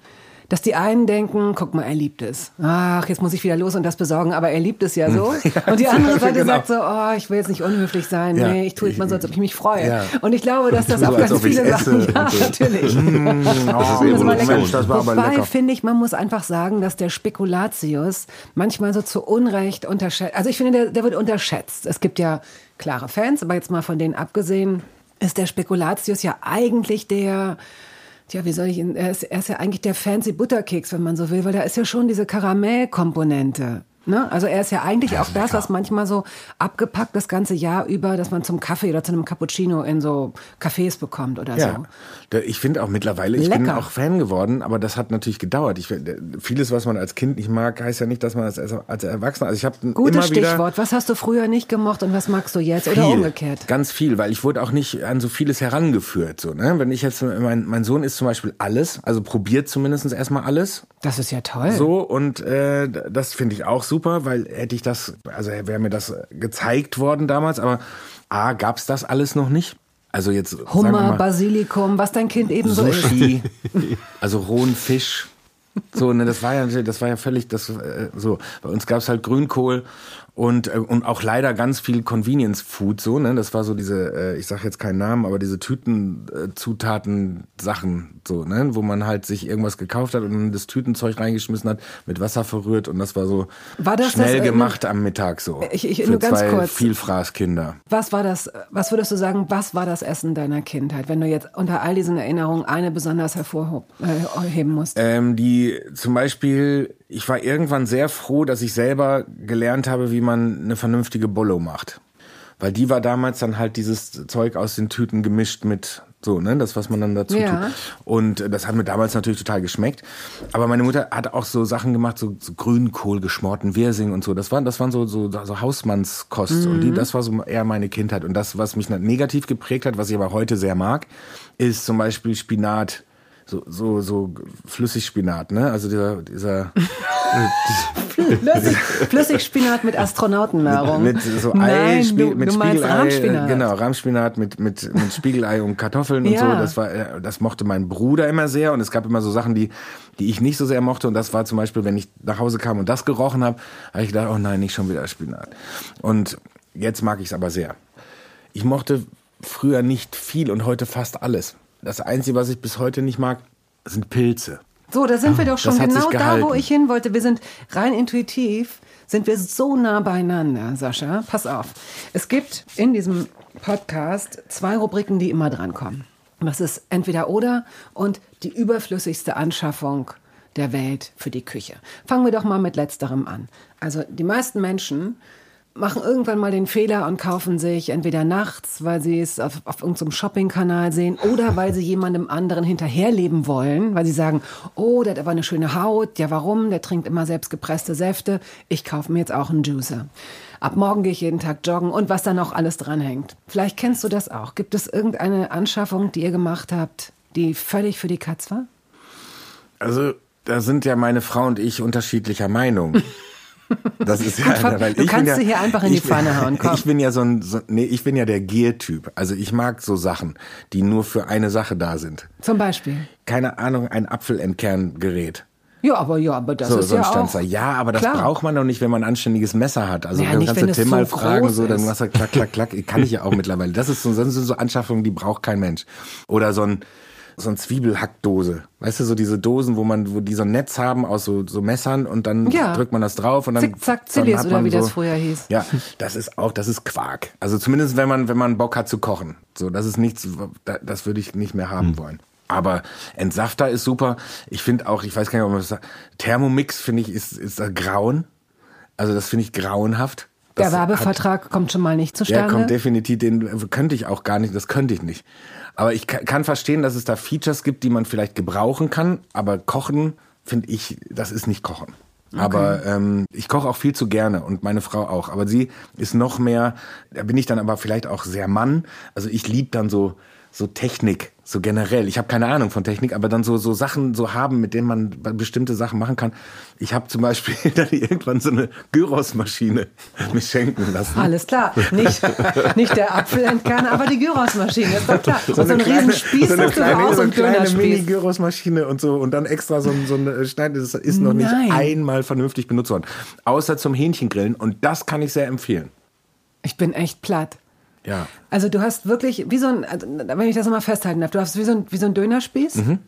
Speaker 1: dass die einen denken, guck mal, er liebt es. Ach, jetzt muss ich wieder los und das besorgen, aber er liebt es ja so. ja, und die andere Seite genau. sagt so, oh, ich will jetzt nicht unhöflich sein. Ja, nee, ich tue jetzt mal so, als ob ich mich freue. Ja. Und ich glaube, dass das auch ganz viele Sachen, ja, so. natürlich. Mm,
Speaker 2: das ist Mensch, das war aber
Speaker 1: Wobei, finde ich, man muss einfach sagen, dass der Spekulatius manchmal so zu Unrecht unterschätzt. Also ich finde, der, der wird unterschätzt. Es gibt ja klare Fans, aber jetzt mal von denen abgesehen, ist der Spekulatius ja eigentlich der Tja, wie soll ich ihn, er ist, er ist ja eigentlich der fancy Butterkeks, wenn man so will, weil da ist ja schon diese Karamellkomponente. Ne? Also er ist ja eigentlich ja, auch das, was manchmal so abgepackt das ganze Jahr über, dass man zum Kaffee oder zu einem Cappuccino in so Cafés bekommt oder ja.
Speaker 2: so. Ich finde auch mittlerweile, ich lecker. bin auch Fan geworden, aber das hat natürlich gedauert. Ich, vieles, was man als Kind nicht mag, heißt ja nicht, dass man als, als Erwachsener. Also ich habe
Speaker 1: Gutes Stichwort. Was hast du früher nicht gemocht und was magst du jetzt
Speaker 2: viel,
Speaker 1: oder umgekehrt?
Speaker 2: Ganz viel, weil ich wurde auch nicht an so vieles herangeführt. So, ne? Wenn ich jetzt mein, mein Sohn isst zum Beispiel alles, also probiert zumindest erstmal alles.
Speaker 1: Das ist ja toll.
Speaker 2: So und äh, das finde ich auch super, weil hätte ich das, also wäre mir das gezeigt worden damals, aber A, gab es das alles noch nicht. Also jetzt
Speaker 1: Hummer, mal, Basilikum, was dein Kind eben so
Speaker 2: Sushi, also rohen Fisch, So, ne, das war ja, das war ja völlig, das, äh, so. Bei uns gab's halt Grünkohl und, äh, und auch leider ganz viel Convenience Food, so, ne, das war so diese, äh, ich sag jetzt keinen Namen, aber diese Tüten, äh, Zutaten, Sachen, so, ne, wo man halt sich irgendwas gekauft hat und das Tütenzeug reingeschmissen hat, mit Wasser verrührt und das war so
Speaker 1: War das
Speaker 2: schnell
Speaker 1: das, äh,
Speaker 2: gemacht am Mittag, so.
Speaker 1: Ich- ich-
Speaker 2: für
Speaker 1: nur ganz
Speaker 2: zwei
Speaker 1: kurz.
Speaker 2: Vielfraßkinder.
Speaker 1: Was war das, was würdest du sagen, was war das Essen deiner Kindheit, wenn du jetzt unter all diesen Erinnerungen eine besonders hervorheben musst?
Speaker 2: Ähm, die zum Beispiel, ich war irgendwann sehr froh, dass ich selber gelernt habe, wie man eine vernünftige Bolo macht. Weil die war damals dann halt dieses Zeug aus den Tüten gemischt mit so, ne, das, was man dann dazu
Speaker 1: Ja.
Speaker 2: tut. Und das hat mir damals natürlich total geschmeckt. Aber meine Mutter hat auch so Sachen gemacht, so, so Grünkohl, geschmorten Wirsing und so. Das waren, das waren so, so, so Hausmannskost. Und die, das war so eher meine Kindheit. Und das, was mich negativ geprägt hat, was ich aber heute sehr mag, ist zum Beispiel Spinat so, so, so Flüssigspinat, ne? Also dieser, dieser
Speaker 1: Flüssig, Flüssigspinat mit Astronautennahrung.
Speaker 2: mit so Ei,
Speaker 1: Nein,
Speaker 2: Spie
Speaker 1: du,
Speaker 2: mit
Speaker 1: du
Speaker 2: Spiegelei,
Speaker 1: Rahmspinat.
Speaker 2: äh, genau, Rahmspinat mit, mit, mit Spiegelei und Kartoffeln und
Speaker 1: Ja.
Speaker 2: so. Das war, äh, das mochte mein Bruder immer sehr und es gab immer so Sachen, die, die ich nicht so sehr mochte und das war zum Beispiel, wenn ich nach Hause kam und das gerochen habe, habe ich gedacht, oh nein, nicht schon wieder Spinat. Und jetzt mag ich es aber sehr. Ich mochte früher nicht viel und heute fast alles. Das Einzige, was ich bis heute nicht mag, sind Pilze.
Speaker 1: So, da sind wir doch schon genau da, wo ich hin wollte. Wir sind rein intuitiv, sind wir so nah beieinander, Sascha. Pass auf. Es gibt in diesem Podcast zwei Rubriken, die immer drankommen. Das ist entweder oder und die überflüssigste Anschaffung der Welt für die Küche. Fangen wir doch mal mit letzterem an. Also die meisten Menschen machen irgendwann mal den Fehler und kaufen sich entweder nachts, weil sie es auf, auf irgendeinem Shoppingkanal sehen oder weil sie jemandem anderen hinterherleben wollen, weil sie sagen, oh, der hat aber eine schöne Haut, ja warum, der trinkt immer selbst gepresste Säfte, ich kaufe mir jetzt auch einen Juicer. Ab morgen gehe ich jeden Tag joggen und was da noch alles dranhängt. Vielleicht kennst du das auch. Gibt es irgendeine Anschaffung, die ihr gemacht habt, die völlig für die Katz war?
Speaker 2: Also, da sind ja meine Frau und ich unterschiedlicher Meinung. Das ist ja,
Speaker 1: Gut,
Speaker 2: weil
Speaker 1: du
Speaker 2: ich
Speaker 1: kannst
Speaker 2: ja,
Speaker 1: sie hier einfach in die
Speaker 2: ich bin-
Speaker 1: Pfanne hauen, komm.
Speaker 2: Ich bin ja so ein, so, nee, ich bin ja der Giertyp. Also ich mag so Sachen, die nur für eine Sache da sind.
Speaker 1: Zum Beispiel.
Speaker 2: Keine Ahnung, ein Apfelentkerngerät.
Speaker 1: Ja, aber ja, aber das
Speaker 2: So,
Speaker 1: ist
Speaker 2: so ein
Speaker 1: ja auch.
Speaker 2: Stanzer. Ja, aber das
Speaker 1: Klar.
Speaker 2: braucht man doch nicht, wenn man ein anständiges Messer hat. Also
Speaker 1: Ja,
Speaker 2: wenn
Speaker 1: nicht,
Speaker 2: kannst du Tim
Speaker 1: so
Speaker 2: mal fragen,
Speaker 1: groß
Speaker 2: so, dann machst du klack, klack, klack. Kann ich ja auch mittlerweile. Das ist so, das sind so Anschaffungen, die braucht kein Mensch. Oder so ein, so ein Zwiebelhackdose. Weißt du, so diese Dosen, wo man, wo die so ein Netz haben aus so, so Messern und dann
Speaker 1: Ja.
Speaker 2: drückt man das drauf und dann.
Speaker 1: Zickzack,
Speaker 2: dann
Speaker 1: Zillis
Speaker 2: hat
Speaker 1: oder
Speaker 2: man
Speaker 1: wie das früher hieß.
Speaker 2: Ja, das ist auch, das ist Quark. Also zumindest wenn man, wenn man Bock hat zu kochen. So, das ist nichts, da- das würde ich nicht mehr haben
Speaker 1: Hm.
Speaker 2: wollen. Aber Entsafter ist super. Ich finde auch, ich weiß gar nicht, ob man das sagt, Thermomix finde ich ist, ist da grauen. Also das finde ich grauenhaft.
Speaker 1: Der
Speaker 2: Das hat-
Speaker 1: Werbevertrag kommt schon mal nicht
Speaker 2: der
Speaker 1: zustande.
Speaker 2: kommt definitiv, den könnte ich auch gar nicht, das könnte ich nicht. Aber ich ka- kann verstehen, dass es da Features gibt, die man vielleicht gebrauchen kann, aber kochen, finde ich, das ist nicht kochen. Aber ähm, ich koche auch viel zu gerne und meine Frau auch. Aber sie ist noch mehr, da bin ich dann aber vielleicht auch sehr Mann. Also ich lieb dann so so Technik, so generell. Ich habe keine Ahnung von Technik, aber dann so so Sachen so haben, mit denen man bestimmte Sachen machen kann. Ich habe zum Beispiel dann irgendwann so eine Gyrosmaschine mir schenken lassen.
Speaker 1: Alles klar. Nicht, nicht der Apfelentkern, aber die Gyrosmaschine, ist doch klar. So, ein riesen Spieß
Speaker 2: so eine kleine,
Speaker 1: auch,
Speaker 2: so
Speaker 1: so
Speaker 2: eine
Speaker 1: ein
Speaker 2: kleine. Mini-Gyrosmaschine und so und dann extra so ein, so ein Schneid, das ist noch nicht
Speaker 1: Nein.
Speaker 2: einmal vernünftig benutzt worden. Außer zum Hähnchengrillen und das kann ich sehr empfehlen.
Speaker 1: Ich bin echt platt.
Speaker 2: Ja.
Speaker 1: Also du hast wirklich, wie so ein, also, wenn ich das nochmal festhalten darf, du hast wie so ein, wie so ein Dönerspieß
Speaker 2: Mhm.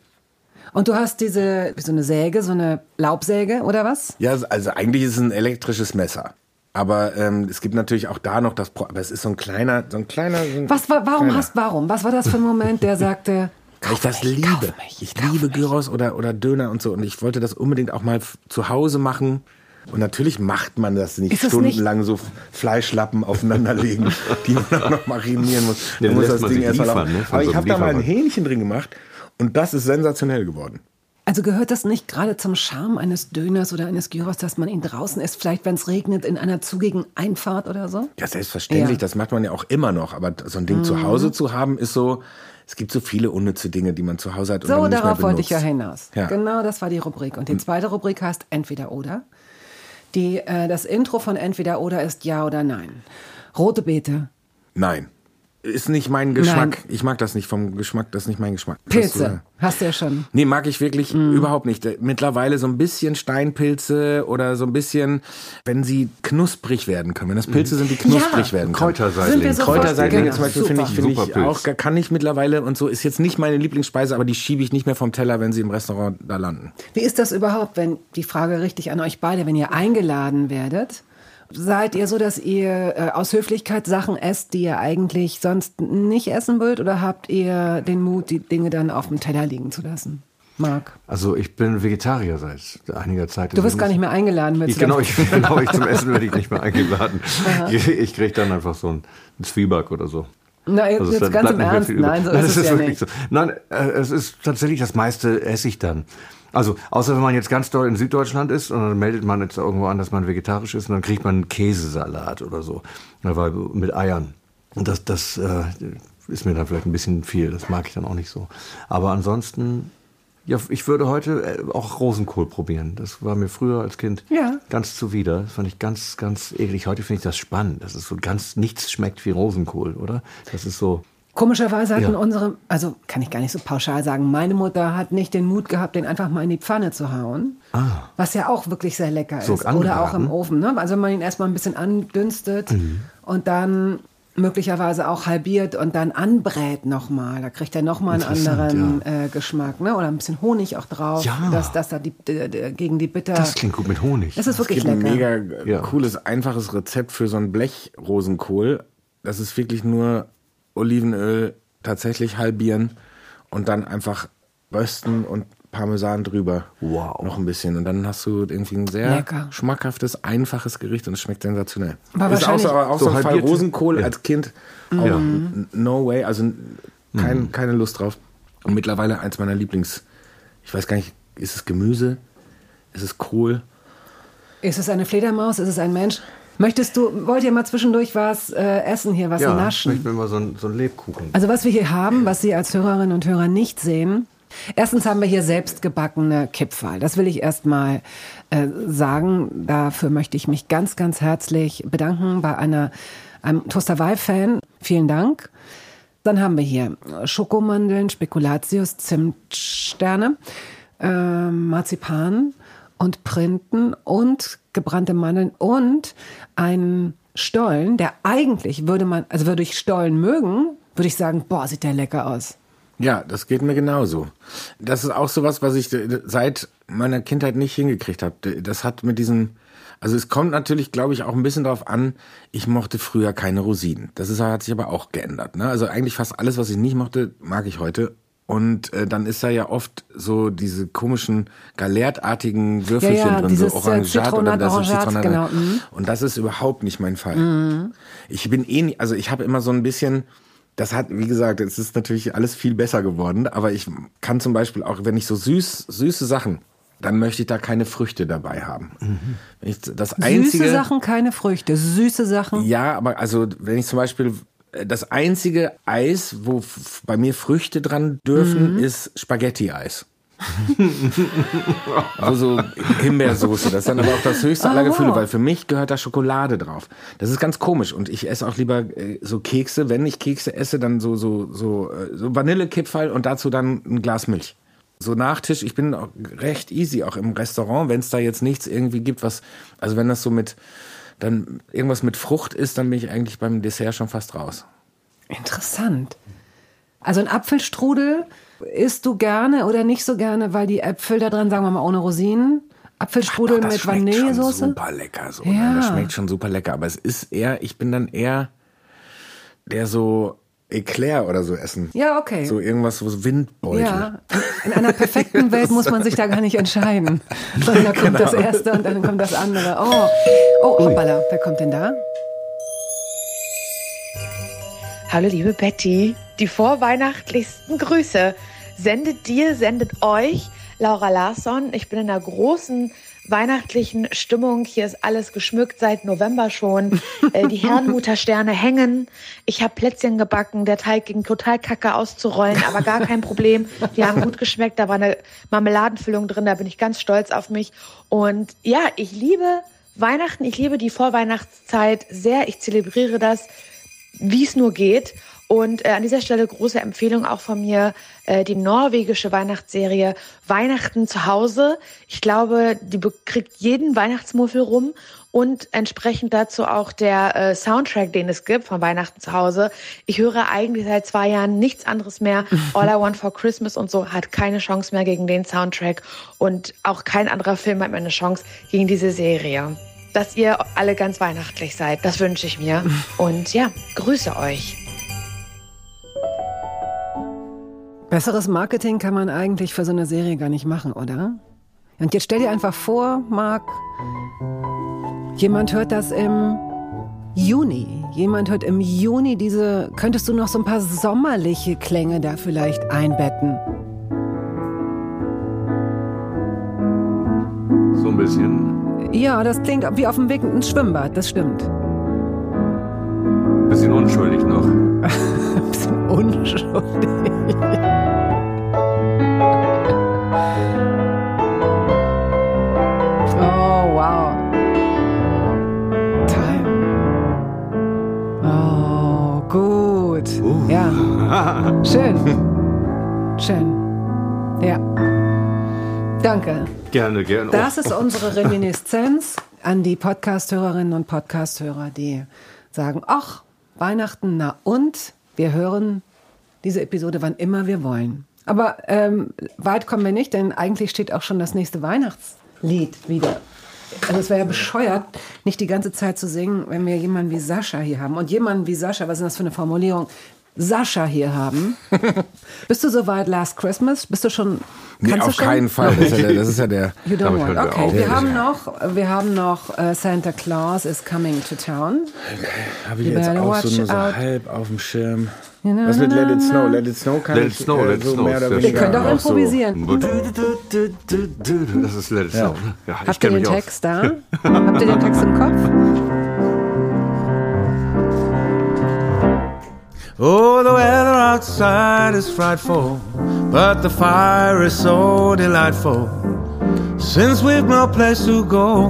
Speaker 1: und du hast diese, wie so eine Säge, so eine Laubsäge oder was?
Speaker 2: Ja, also eigentlich ist es ein elektrisches Messer. Aber ähm, es gibt natürlich auch da noch das, Pro aber es ist so ein kleiner, so ein kleiner. So ein
Speaker 1: Was war, warum
Speaker 2: kleiner.
Speaker 1: hast, warum? Was war das für ein Moment, der sagte,
Speaker 2: Weil ich das
Speaker 1: mich,
Speaker 2: liebe.
Speaker 1: mich,
Speaker 2: ich liebe
Speaker 1: mich.
Speaker 2: Gyros oder, oder Döner und so. Und ich wollte das unbedingt auch mal zu Hause machen. Und natürlich macht man das nicht
Speaker 1: Ist es nicht-
Speaker 2: stundenlang so Fleischlappen aufeinanderlegen, die man dann noch marinieren muss.
Speaker 3: Ja,
Speaker 2: Man muss das Ding erstmal
Speaker 3: liefern, ne,
Speaker 2: Aber
Speaker 3: so
Speaker 2: ich habe da mal ein. Hähnchen drin gemacht und das ist sensationell geworden.
Speaker 1: Also gehört das nicht gerade zum Charme eines Döners oder eines Gyros, dass man ihn draußen isst, vielleicht wenn es regnet, in einer zugigen Einfahrt oder so?
Speaker 2: Ja, selbstverständlich,
Speaker 1: Ja.
Speaker 2: das macht man ja auch immer noch. Aber so ein Ding zu Hause zu haben, ist so, es gibt so viele unnütze Dinge, die man zu Hause hat und
Speaker 1: So, darauf wollte ich ja hinaus.
Speaker 2: Ja.
Speaker 1: Genau, das war die Rubrik. Und die zweite Rubrik heißt Entweder oder. Die, äh, das Intro von Entweder oder ist Ja oder Nein. Rote Beete.
Speaker 2: Nein. Ist nicht mein Geschmack. Ich mag das nicht vom Geschmack, das ist nicht mein Geschmack.
Speaker 1: Pilze,
Speaker 2: äh,
Speaker 1: hast du ja schon.
Speaker 2: Nee, mag ich wirklich überhaupt nicht. Mittlerweile so ein bisschen Steinpilze oder so ein bisschen, wenn sie knusprig werden können. Wenn das Pilze sind, die knusprig werden können.
Speaker 3: Kräuterseitling.
Speaker 1: Sind wir sofort-
Speaker 2: Kräuterseitlinge
Speaker 1: Genau,
Speaker 2: zum Beispiel finde ich, finde ich auch, kann ich mittlerweile und so, ist jetzt nicht meine Lieblingsspeise, aber die schiebe ich nicht mehr vom Teller, wenn sie im Restaurant da landen.
Speaker 1: Wie ist das überhaupt, wenn die Frage richtig an euch beide, wenn ihr eingeladen werdet? Seid ihr so, dass ihr äh, aus Höflichkeit Sachen esst, die ihr eigentlich sonst nicht essen wollt? Oder habt ihr den Mut, die Dinge dann auf dem Teller liegen zu lassen? Marc,
Speaker 3: Also ich bin Vegetarier seit einiger Zeit.
Speaker 1: du wirst gar nicht mehr eingeladen.
Speaker 3: Ich, genau, ich, genau, ich zum Essen werde ich nicht mehr eingeladen. Ich, ich kriege dann einfach so einen Zwieback oder so.
Speaker 1: Na, jetzt,
Speaker 3: Also
Speaker 1: jetzt ganz im Ernst. Nein, so
Speaker 3: Nein,
Speaker 1: ist es ja
Speaker 3: wirklich
Speaker 1: nicht.
Speaker 3: So. Nein, äh, es ist tatsächlich das meiste esse ich dann. Also, außer wenn man jetzt ganz doll in Süddeutschland ist und dann meldet man jetzt irgendwo an, dass man vegetarisch ist und dann kriegt man einen Käsesalat oder so. Weil- Mit Eiern. Und das, das äh, ist mir dann vielleicht ein bisschen viel. Das mag ich dann auch nicht so. Aber ansonsten, ja, ich würde heute äh, auch Rosenkohl probieren. Das war mir früher als Kind
Speaker 1: Ja.
Speaker 3: ganz zuwider. Das fand ich ganz, ganz eklig. Heute finde ich das spannend. Das ist so ganz, nichts schmeckt wie Rosenkohl, oder? Das ist so,
Speaker 1: Komischerweise hatten
Speaker 3: Ja.
Speaker 1: unsere, also kann ich gar nicht so pauschal sagen, meine Mutter hat nicht den Mut gehabt, den einfach mal in die Pfanne zu hauen. Was ja auch wirklich sehr lecker
Speaker 3: Ah. So
Speaker 1: ist. Oder auch im Ofen. Ne? Also wenn man ihn erstmal ein bisschen andünstet
Speaker 3: Mhm.
Speaker 1: und dann möglicherweise auch halbiert und dann anbrät nochmal. Da kriegt er nochmal einen anderen äh, Geschmack. Ne? Oder ein bisschen Honig auch drauf,
Speaker 3: Ja.
Speaker 1: dass, dass da die, d- gegen die Bitter...
Speaker 3: das klingt gut mit Honig.
Speaker 1: das ist
Speaker 2: Es
Speaker 1: wirklich
Speaker 2: gibt ein
Speaker 1: lecker.
Speaker 2: mega äh,
Speaker 3: Ja.
Speaker 2: cooles, einfaches Rezept für so ein Blech-Rosenkohl. Das ist wirklich nur Olivenöl tatsächlich halbieren und dann einfach rösten und Parmesan drüber.
Speaker 3: Wow.
Speaker 2: Noch ein bisschen. Und dann hast du irgendwie ein sehr
Speaker 1: Lecker.
Speaker 2: schmackhaftes, einfaches Gericht und es schmeckt sensationell.
Speaker 1: Aber
Speaker 2: ist auch
Speaker 1: wahrscheinlich-
Speaker 2: so, aber auch
Speaker 3: So
Speaker 2: so ein Fall Rosenkohl
Speaker 3: Ja.
Speaker 2: als Kind. Auch
Speaker 3: Ja.
Speaker 2: n- no way. Also kein, keine Lust drauf. Und mittlerweile eins meiner Lieblings, ich weiß gar nicht, ist es Gemüse? Ist es Kohl?
Speaker 1: Ist es eine Fledermaus? Ist es ein Mensch? Möchtest du, wollt ihr mal zwischendurch was äh, essen hier, was
Speaker 3: ja,
Speaker 1: naschen?
Speaker 3: ich mir mal so ein, so ein Lebkuchen.
Speaker 1: Also was wir hier haben, was Sie als Hörerinnen und Hörer nicht sehen. Erstens haben wir hier selbstgebackene Kipferl. Das will ich erst mal äh, sagen. Dafür möchte ich mich ganz, ganz herzlich bedanken bei einer, einem Toasterwei-Fan. Vielen Dank. Dann haben wir hier Schokomandeln, Spekulatius, Zimtsterne, äh, Marzipan und Printen und gebrannte Mandeln und einen Stollen, der eigentlich würde man, also würde ich Stollen mögen, würde ich sagen, boah, sieht der lecker aus.
Speaker 2: Ja, das geht mir genauso. Das ist auch sowas, was ich äh, seit meiner Kindheit nicht hingekriegt habe. Das hat mit diesem, also es kommt natürlich, glaube ich, auch ein bisschen darauf an, ich mochte früher keine Rosinen. Das ist, hat sich aber auch geändert. Ne? Also eigentlich fast alles, was ich nicht mochte, mag ich heute. Und äh, dann ist da ja oft so diese komischen galertartigen Würfelchen
Speaker 1: Ja, ja,
Speaker 2: drin, so
Speaker 1: äh,
Speaker 2: Orangat oder das ist
Speaker 1: Orangat,
Speaker 2: Zitronat.
Speaker 1: genau, mhm.
Speaker 2: Und das ist überhaupt nicht mein Fall. Ich bin eh, nie, also ich habe immer so ein bisschen, das hat, wie gesagt, es ist natürlich alles viel besser geworden, aber ich kann zum Beispiel auch, wenn ich so süß, süße Sachen, dann möchte ich da keine Früchte dabei haben. Wenn ich, das einzige,
Speaker 1: Süße Sachen, keine Früchte. Süße Sachen.
Speaker 2: ja, aber also wenn ich zum Beispiel das einzige Eis, wo bei mir Früchte dran dürfen, ist Spaghetti-Eis. also so Himbeersoße. Das ist dann aber auch das höchste aller Gefühle,
Speaker 1: wow.
Speaker 2: weil für mich gehört da Schokolade drauf. Das ist ganz komisch und ich esse auch lieber äh, so Kekse. Wenn ich Kekse esse, dann so so so, äh, so Vanillekipferl und dazu dann ein Glas Milch. So Nachtisch, ich bin auch recht easy, auch im Restaurant, wenn es da jetzt nichts irgendwie gibt, was, also wenn das so mit, dann irgendwas mit Frucht ist, dann bin ich eigentlich beim Dessert schon fast raus.
Speaker 1: Interessant. Also ein Apfelstrudel isst du gerne oder nicht so gerne, weil die Äpfel da drin, sagen wir mal ohne Rosinen, Apfelstrudel
Speaker 2: Doch, das
Speaker 1: mit Vanillesoße.
Speaker 2: super lecker. So,
Speaker 1: Ja.
Speaker 2: ne? Das schmeckt schon super lecker. Aber es ist eher, ich bin dann eher der so Eclair oder so essen.
Speaker 1: Ja, okay.
Speaker 2: So irgendwas, so Windbeutel.
Speaker 1: Ja, in einer perfekten Welt muss man sich da gar nicht entscheiden. Sondern da kommt das
Speaker 2: Genau.
Speaker 1: erste und dann kommt das andere. Oh, oh, hoppala, wer kommt denn da?
Speaker 8: Hallo liebe Betty, die vorweihnachtlichsten Grüße sendet dir, sendet euch Laura Larsson. Ich bin in einer großen weihnachtlichen Stimmung. Hier ist alles geschmückt seit November schon. Äh, die Herrnhuter-Sterne hängen. Ich habe Plätzchen gebacken. Der Teig ging total kacke auszurollen, aber gar kein Problem. Die haben gut geschmeckt. Da war eine Marmeladenfüllung drin. Da bin ich ganz stolz auf mich. Und ja, ich liebe Weihnachten. Ich liebe die Vorweihnachtszeit sehr. Ich zelebriere das wie es nur geht. Und äh, an dieser Stelle große Empfehlung auch von mir, äh, die norwegische Weihnachtsserie Weihnachten zu Hause. Ich glaube, die kriegt jeden Weihnachtsmuffel rum und entsprechend dazu auch der äh, Soundtrack, den es gibt von Weihnachten zu Hause. Ich höre eigentlich seit zwei Jahren nichts anderes mehr. All I Want for Christmas und so hat keine Chance mehr gegen den Soundtrack und auch kein anderer Film hat mehr eine Chance gegen diese Serie. Dass ihr alle ganz weihnachtlich seid, das wünsche ich mir. Und ja, grüße euch.
Speaker 1: Besseres Marketing kann man eigentlich für so eine Serie gar nicht machen, oder? Und jetzt stell dir einfach vor, Marc, jemand hört das im Juni. Jemand hört im Juni diese, könntest du noch so ein paar sommerliche Klänge da vielleicht einbetten?
Speaker 3: So ein bisschen.
Speaker 1: Ja, das klingt wie auf dem Weg ins Schwimmbad, das stimmt.
Speaker 3: Bisschen unschuldig noch.
Speaker 1: unschuldig. Oh, wow. Toll. Oh, gut.
Speaker 3: Uh.
Speaker 1: Ja. Schön. Schön. Ja. Danke.
Speaker 3: Gerne, gerne.
Speaker 1: Das ist unsere Reminiszenz an die Podcasthörerinnen und Podcasthörer, die sagen, ach, Weihnachten, na und? Wir hören diese Episode wann immer wir wollen. Aber ähm, weit kommen wir nicht, denn eigentlich steht auch schon das nächste Weihnachtslied wieder. Also es wäre ja bescheuert, nicht die ganze Zeit zu singen, wenn wir jemanden wie Sascha hier haben. Und jemanden wie Sascha, was ist das für eine Formulierung? Sascha hier haben. Bist du soweit Last Christmas? Bist du schon?
Speaker 9: Nee,
Speaker 1: kannst
Speaker 9: auf keinen Fall. Das ist ja der, das ist ja der
Speaker 1: You don't want. Okay, wir
Speaker 9: Ja,
Speaker 1: haben
Speaker 9: ja.
Speaker 1: noch, wir haben noch äh, Santa Claus is coming to town.
Speaker 9: habe ich
Speaker 1: You
Speaker 9: jetzt auch so nur so
Speaker 1: out.
Speaker 9: halb auf dem Schirm.
Speaker 1: You know,
Speaker 9: Was mit Let It Snow? Let It Snow kann
Speaker 3: Let It
Speaker 9: ich
Speaker 3: Snow,
Speaker 9: äh,
Speaker 3: Let It
Speaker 9: so
Speaker 3: Snow
Speaker 9: mehr oder
Speaker 1: Wir
Speaker 9: weniger
Speaker 1: können doch improvisieren.
Speaker 3: Das ist Let It Snow. ne? Ja, ich
Speaker 1: Habt ihr den
Speaker 3: mich aus.
Speaker 1: Text da? Habt ihr den Text im Kopf?
Speaker 2: Oh, the weather outside is frightful, but the fire is so delightful. Since we've no place to go,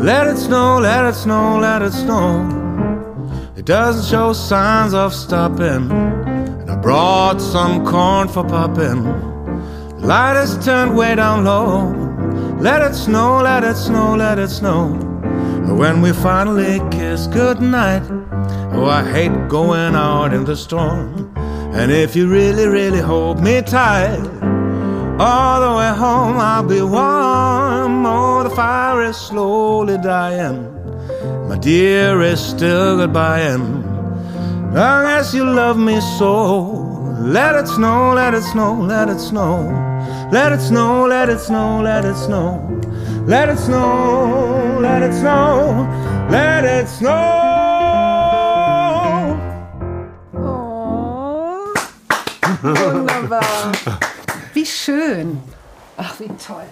Speaker 2: let it snow, let it snow, let it snow. It doesn't show signs of stopping, and I brought some corn for popping. Light is turned way down low. Let it snow, let it snow, let it snow. When we finally kiss goodnight, oh, I hate going out in the storm. And if you really, really hold me tight, all the way home I'll be warm. Oh, the fire is slowly dying. My dear is still goodbying. Unless you love me so, let it snow, let it snow, let it snow. Let it snow, let it snow, let it snow. Let it snow, let it snow, let it snow.
Speaker 1: Oh, wunderbar. Wie schön. Ach, wie toll.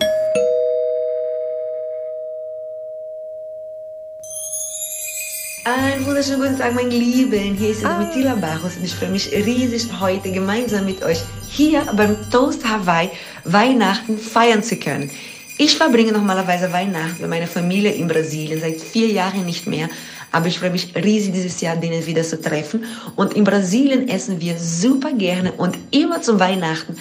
Speaker 5: Einen wunderschönen guten Tag, meine Lieben. Hier ist Domitila Barros und ich freue mich riesig, heute gemeinsam mit euch hier beim Toast Hawaii Weihnachten feiern zu können. Ich verbringe normalerweise Weihnachten bei meiner Familie in Brasilien, seit vier Jahren nicht mehr. Aber ich freue mich riesig, dieses Jahr denen wieder zu treffen. Und in Brasilien essen wir super gerne und immer zum Weihnachten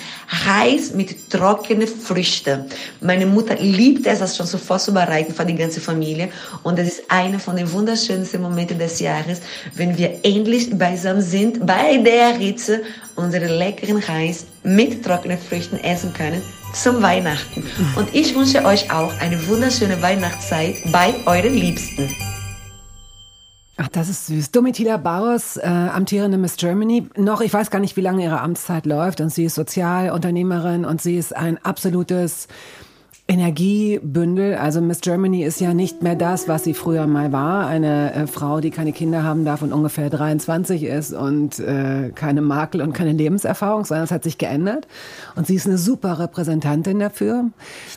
Speaker 5: Reis mit trockenen Früchten. Meine Mutter liebt es, das schon so vorzubereiten für die ganze Familie. Und das ist einer von den wunderschönsten Momenten des Jahres, wenn wir endlich beisammen sind, bei der Hitze, unseren leckeren Reis mit trockenen Früchten essen können zum Weihnachten. Und ich wünsche euch auch eine wunderschöne Weihnachtszeit bei euren Liebsten.
Speaker 1: Ach, das ist süß. Domitila Bauers, äh, amtierende Miss Germany, noch, ich weiß gar nicht, wie lange ihre Amtszeit läuft und sie ist Sozialunternehmerin und sie ist ein absolutes Energiebündel. Also Miss Germany ist ja nicht mehr das, was sie früher mal war. Eine äh, Frau, die keine Kinder haben darf und ungefähr 23 ist und äh, keine Makel und keine Lebenserfahrung, sondern es hat sich geändert. Und sie ist eine super Repräsentantin dafür.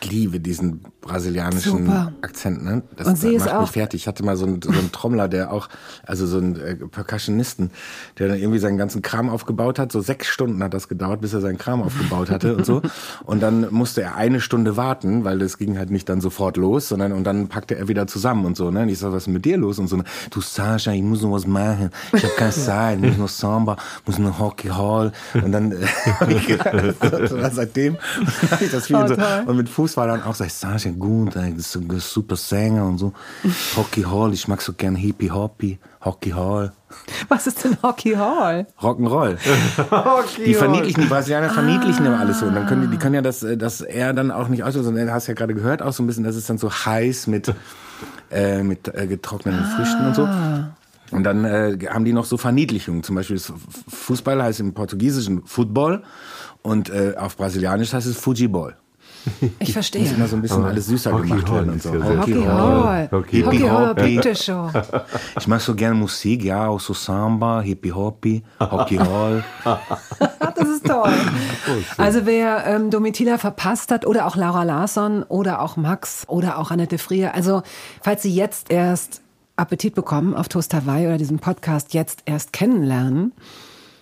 Speaker 9: Ich liebe diesen brasilianischen
Speaker 1: Super.
Speaker 9: Akzent, ne? Das
Speaker 1: Und sie ist
Speaker 9: macht
Speaker 1: auch-
Speaker 9: mich fertig. Ich hatte mal so einen, so einen Trommler, der auch, also so einen äh, Percussionisten, der dann irgendwie seinen ganzen Kram aufgebaut hat. So sechs Stunden hat das gedauert, bis er seinen Kram aufgebaut hatte und so. Und dann musste er eine Stunde warten,
Speaker 2: an, weil das ging halt nicht dann sofort los, sondern und dann packte er wieder zusammen und so. Ne? Und ich sag, was ist mit dir los? Und so, du Sascha, ich muss noch was machen. Ich habe keine Zeit, muss noch Samba, muss noch Hockey Hall. Und dann äh, hab ich gedacht, seitdem hab ich das viel
Speaker 1: Oh,
Speaker 2: so. Und mit Fußball dann auch, sag ich, Sascha, gut, super Sänger und so. Hockey Hall, ich mag so gern Hippie Hoppy, Hockey Hall.
Speaker 1: Was ist denn Hockey Hall?
Speaker 2: Rock'n'Roll. Die verniedlichen, die Brasilianer verniedlichen immer alles so. Und dann können die, die können ja das, äh, das er dann auch nicht auslösen. Du hast ja gerade gehört auch so ein bisschen, das ist dann so heiß mit, äh, mit äh, getrockneten Früchten und so. Und dann äh, haben die noch so Verniedlichungen. Zum Beispiel Fußball heißt im Portugiesischen Football und äh, auf Brasilianisch heißt es Fujibol.
Speaker 1: Ich verstehe.
Speaker 2: Muss immer so ein bisschen alles süßer
Speaker 3: Hockey
Speaker 2: gemacht
Speaker 3: Hall
Speaker 2: werden und so.
Speaker 1: Hockey. Hall.
Speaker 3: Hockey
Speaker 1: Hockey
Speaker 2: Hall.
Speaker 1: Hall, bitte schon.
Speaker 2: Ich mag so gerne Musik, ja, auch so Samba, Hippie Hoppy, Hockey Hall.
Speaker 1: Das ist toll. Also wer ähm, Domitila verpasst hat oder auch Laura Larsson oder auch Max oder auch Annette Frier, also falls Sie jetzt erst Appetit bekommen auf Toast Hawaii oder diesen Podcast jetzt erst kennenlernen,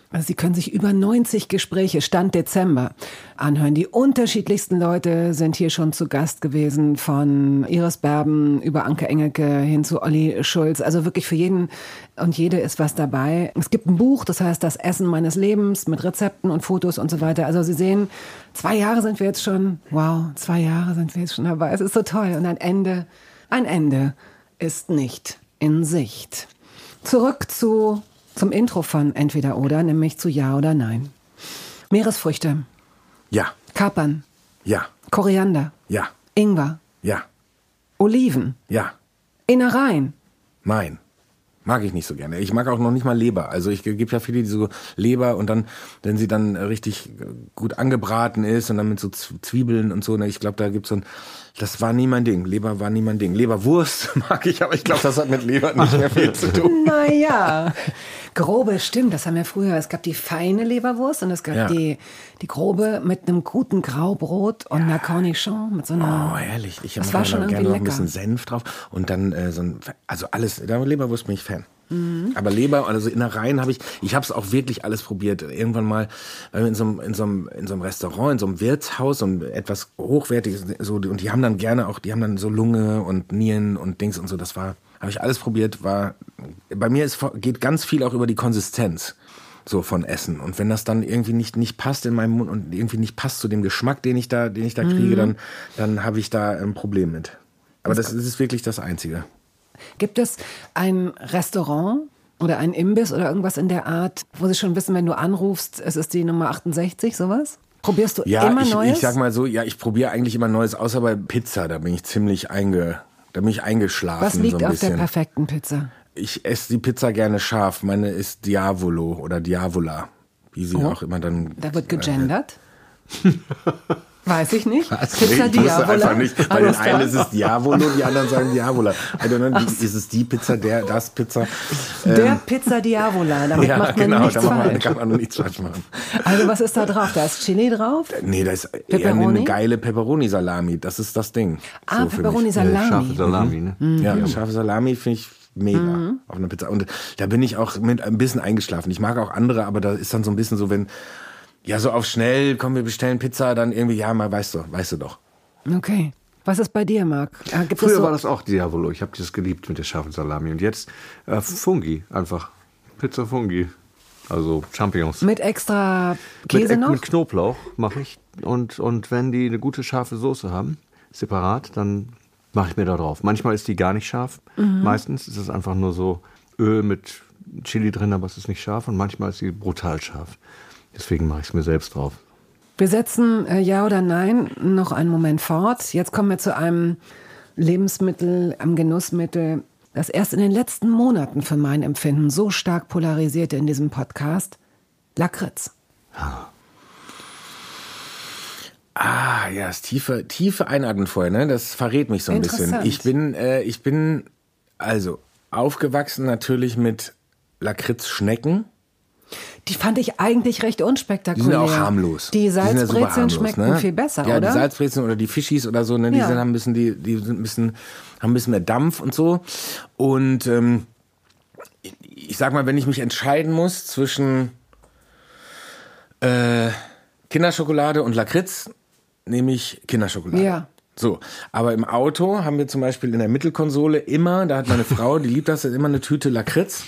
Speaker 1: also Sie können sich über 90 Gespräche Stand Dezember anhören. Die unterschiedlichsten Leute sind hier schon zu Gast gewesen, von Iris Berben über Anke Engelke hin zu Olli Schulz. Also wirklich für jeden und jede ist was dabei. Es gibt ein Buch, das heißt Das Essen meines Lebens mit Rezepten und Fotos und so weiter. Also Sie sehen, zwei Jahre sind wir jetzt schon, wow, zwei Jahre sind wir jetzt schon dabei. Es ist so toll. Und ein Ende, ein Ende ist nicht in Sicht. Zurück zu, zum Intro von Entweder oder, nämlich zu Ja oder Nein. Meeresfrüchte,
Speaker 2: Ja,
Speaker 1: Kapern,
Speaker 2: ja,
Speaker 1: Koriander,
Speaker 2: ja,
Speaker 1: Ingwer,
Speaker 2: ja,
Speaker 1: Oliven,
Speaker 2: ja.
Speaker 1: Innereien.
Speaker 2: Nein. Mag ich nicht so gerne. Ich mag auch noch nicht mal Leber. Also ich gebe ja viele, die so Leber und dann, wenn sie dann richtig gut angebraten ist und dann mit so Zwiebeln und so, ne, ich glaube, da gibt's so ein, das war nie mein Ding. Leber war nie mein Ding. Leberwurst mag ich, aber ich glaube, das hat mit Leber nicht mehr viel zu tun.
Speaker 1: Naja, grobe, stimmt, das haben wir früher. Es gab die feine Leberwurst und es gab
Speaker 2: Ja.
Speaker 1: die, die grobe mit einem guten Graubrot und einer Cornichon mit so einer.
Speaker 2: Oh, herrlich. Ich
Speaker 1: Das
Speaker 2: hab
Speaker 1: war
Speaker 2: noch
Speaker 1: schon
Speaker 2: gerne noch ein bisschen Senf drauf und dann äh, so ein, also alles, da Leberwurst bin ich Fan.
Speaker 1: Mhm.
Speaker 2: Aber Leber, also Innereien habe ich, ich habe es auch wirklich alles probiert. Irgendwann mal, weil wir in so einem, in so einem, in so einem Restaurant, in so einem Wirtshaus, so ein etwas hochwertiges, so, und die haben dann gerne auch, die haben dann so Lunge und Nieren und Dings und so, das war, habe ich alles probiert, war, bei mir ist, geht ganz viel auch über die Konsistenz so von Essen. Und wenn das dann irgendwie nicht, nicht passt in meinem Mund und irgendwie nicht passt zu dem Geschmack, den ich da, den ich da kriege, dann, dann habe ich da ein Problem mit. Aber das ist wirklich das Einzige.
Speaker 1: Gibt es ein Restaurant oder ein Imbiss oder irgendwas in der Art, wo sie schon wissen, wenn du anrufst, es ist die Nummer 68, sowas? Probierst du
Speaker 2: Ja,
Speaker 1: immer
Speaker 2: ich,
Speaker 1: Neues?
Speaker 2: ich sag mal so, ja, ich probiere eigentlich immer Neues, außer bei Pizza, da bin ich ziemlich einge, da bin ich eingeschlafen.
Speaker 1: Was liegt
Speaker 2: so
Speaker 1: auf der
Speaker 2: bisschen.
Speaker 1: perfekten Pizza?
Speaker 2: Ich esse die Pizza gerne scharf. Meine ist Diavolo oder Diavola, wie sie
Speaker 1: Oh.
Speaker 2: auch immer dann.
Speaker 1: Da wird gegendert. Weiß ich nicht.
Speaker 2: Was?
Speaker 1: Pizza
Speaker 2: nee, ich wusste
Speaker 1: Diavola.
Speaker 2: einfach nicht. Bei den einen ist es Diavolo, die anderen sagen Diavola. I don't know, die, ist es die Pizza, der, das Pizza?
Speaker 1: Der Pizza Diavola, damit
Speaker 2: ja,
Speaker 1: macht man
Speaker 2: genau,
Speaker 1: nichts
Speaker 2: da macht man,
Speaker 1: falsch.
Speaker 2: kann man nichts falsch machen.
Speaker 1: Also was ist da drauf? Da ist Chili drauf?
Speaker 2: Nee, da ist eine geile Pepperoni-Salami. Das ist das Ding.
Speaker 1: Ah,
Speaker 2: So für
Speaker 1: Pepperoni
Speaker 2: mich.
Speaker 1: Salami.
Speaker 3: Äh, Scharfe Salami, ne?
Speaker 2: Ja, scharfe Salami finde ich mega auf einer Pizza. Und da bin ich auch mit ein bisschen eingeschlafen. Ich mag auch andere, aber da ist dann so ein bisschen so, wenn, ja, so auf schnell, komm, wir bestellen Pizza, dann irgendwie, ja, mal, weißt du, weißt du doch.
Speaker 1: Okay. Was ist bei dir, Marc? Äh,
Speaker 3: Früher
Speaker 1: so,
Speaker 3: war das auch Diavolo. Ich habe das geliebt mit der scharfen Salami. Und jetzt äh, Fungi einfach. Pizza Fungi. Also Champignons.
Speaker 1: mit extra Käse
Speaker 3: mit,
Speaker 1: noch?
Speaker 3: mit Knoblauch mache ich. Und, und wenn die eine gute scharfe Soße haben, separat, dann mache ich mir da drauf. Manchmal ist die gar nicht scharf.
Speaker 1: Mhm.
Speaker 3: Meistens ist es einfach nur so Öl mit Chili drin, aber es ist nicht scharf. Und manchmal ist sie brutal scharf. Deswegen mache ich es mir selbst drauf.
Speaker 1: Wir setzen äh, Ja oder Nein noch einen Moment fort. Jetzt kommen wir zu einem Lebensmittel, einem Genussmittel, das erst in den letzten Monaten für mein Empfinden so stark polarisierte in diesem Podcast. Lakritz.
Speaker 2: Ah, ja, das tiefe, tiefe Einatmen vorher, ne? Das verrät mich so ein bisschen. Ich bin, äh, ich bin, also, aufgewachsen natürlich mit Lakritzschnecken.
Speaker 1: Die fand ich eigentlich recht
Speaker 2: Die
Speaker 1: unspektakulär.
Speaker 2: sind ja auch harmlos.
Speaker 1: Die
Speaker 2: sind ja
Speaker 1: Salzbrezeln
Speaker 2: harmlos,
Speaker 1: schmeckten
Speaker 2: ne?
Speaker 1: viel besser,
Speaker 2: ja,
Speaker 1: oder?
Speaker 2: die Salzbrezeln oder die Fischis oder so, ne? Die
Speaker 1: Ja.
Speaker 2: sind, haben ein bisschen, die, die sind ein bisschen, haben ein bisschen mehr Dampf und so. Und ähm, ich- ich sag mal, wenn ich mich entscheiden muss zwischen äh, Kinderschokolade und Lakritz, nehme ich Kinderschokolade.
Speaker 1: Ja.
Speaker 2: So, aber im Auto haben wir zum Beispiel in der Mittelkonsole immer, da hat meine Frau, die liebt das, immer eine Tüte Lakritz.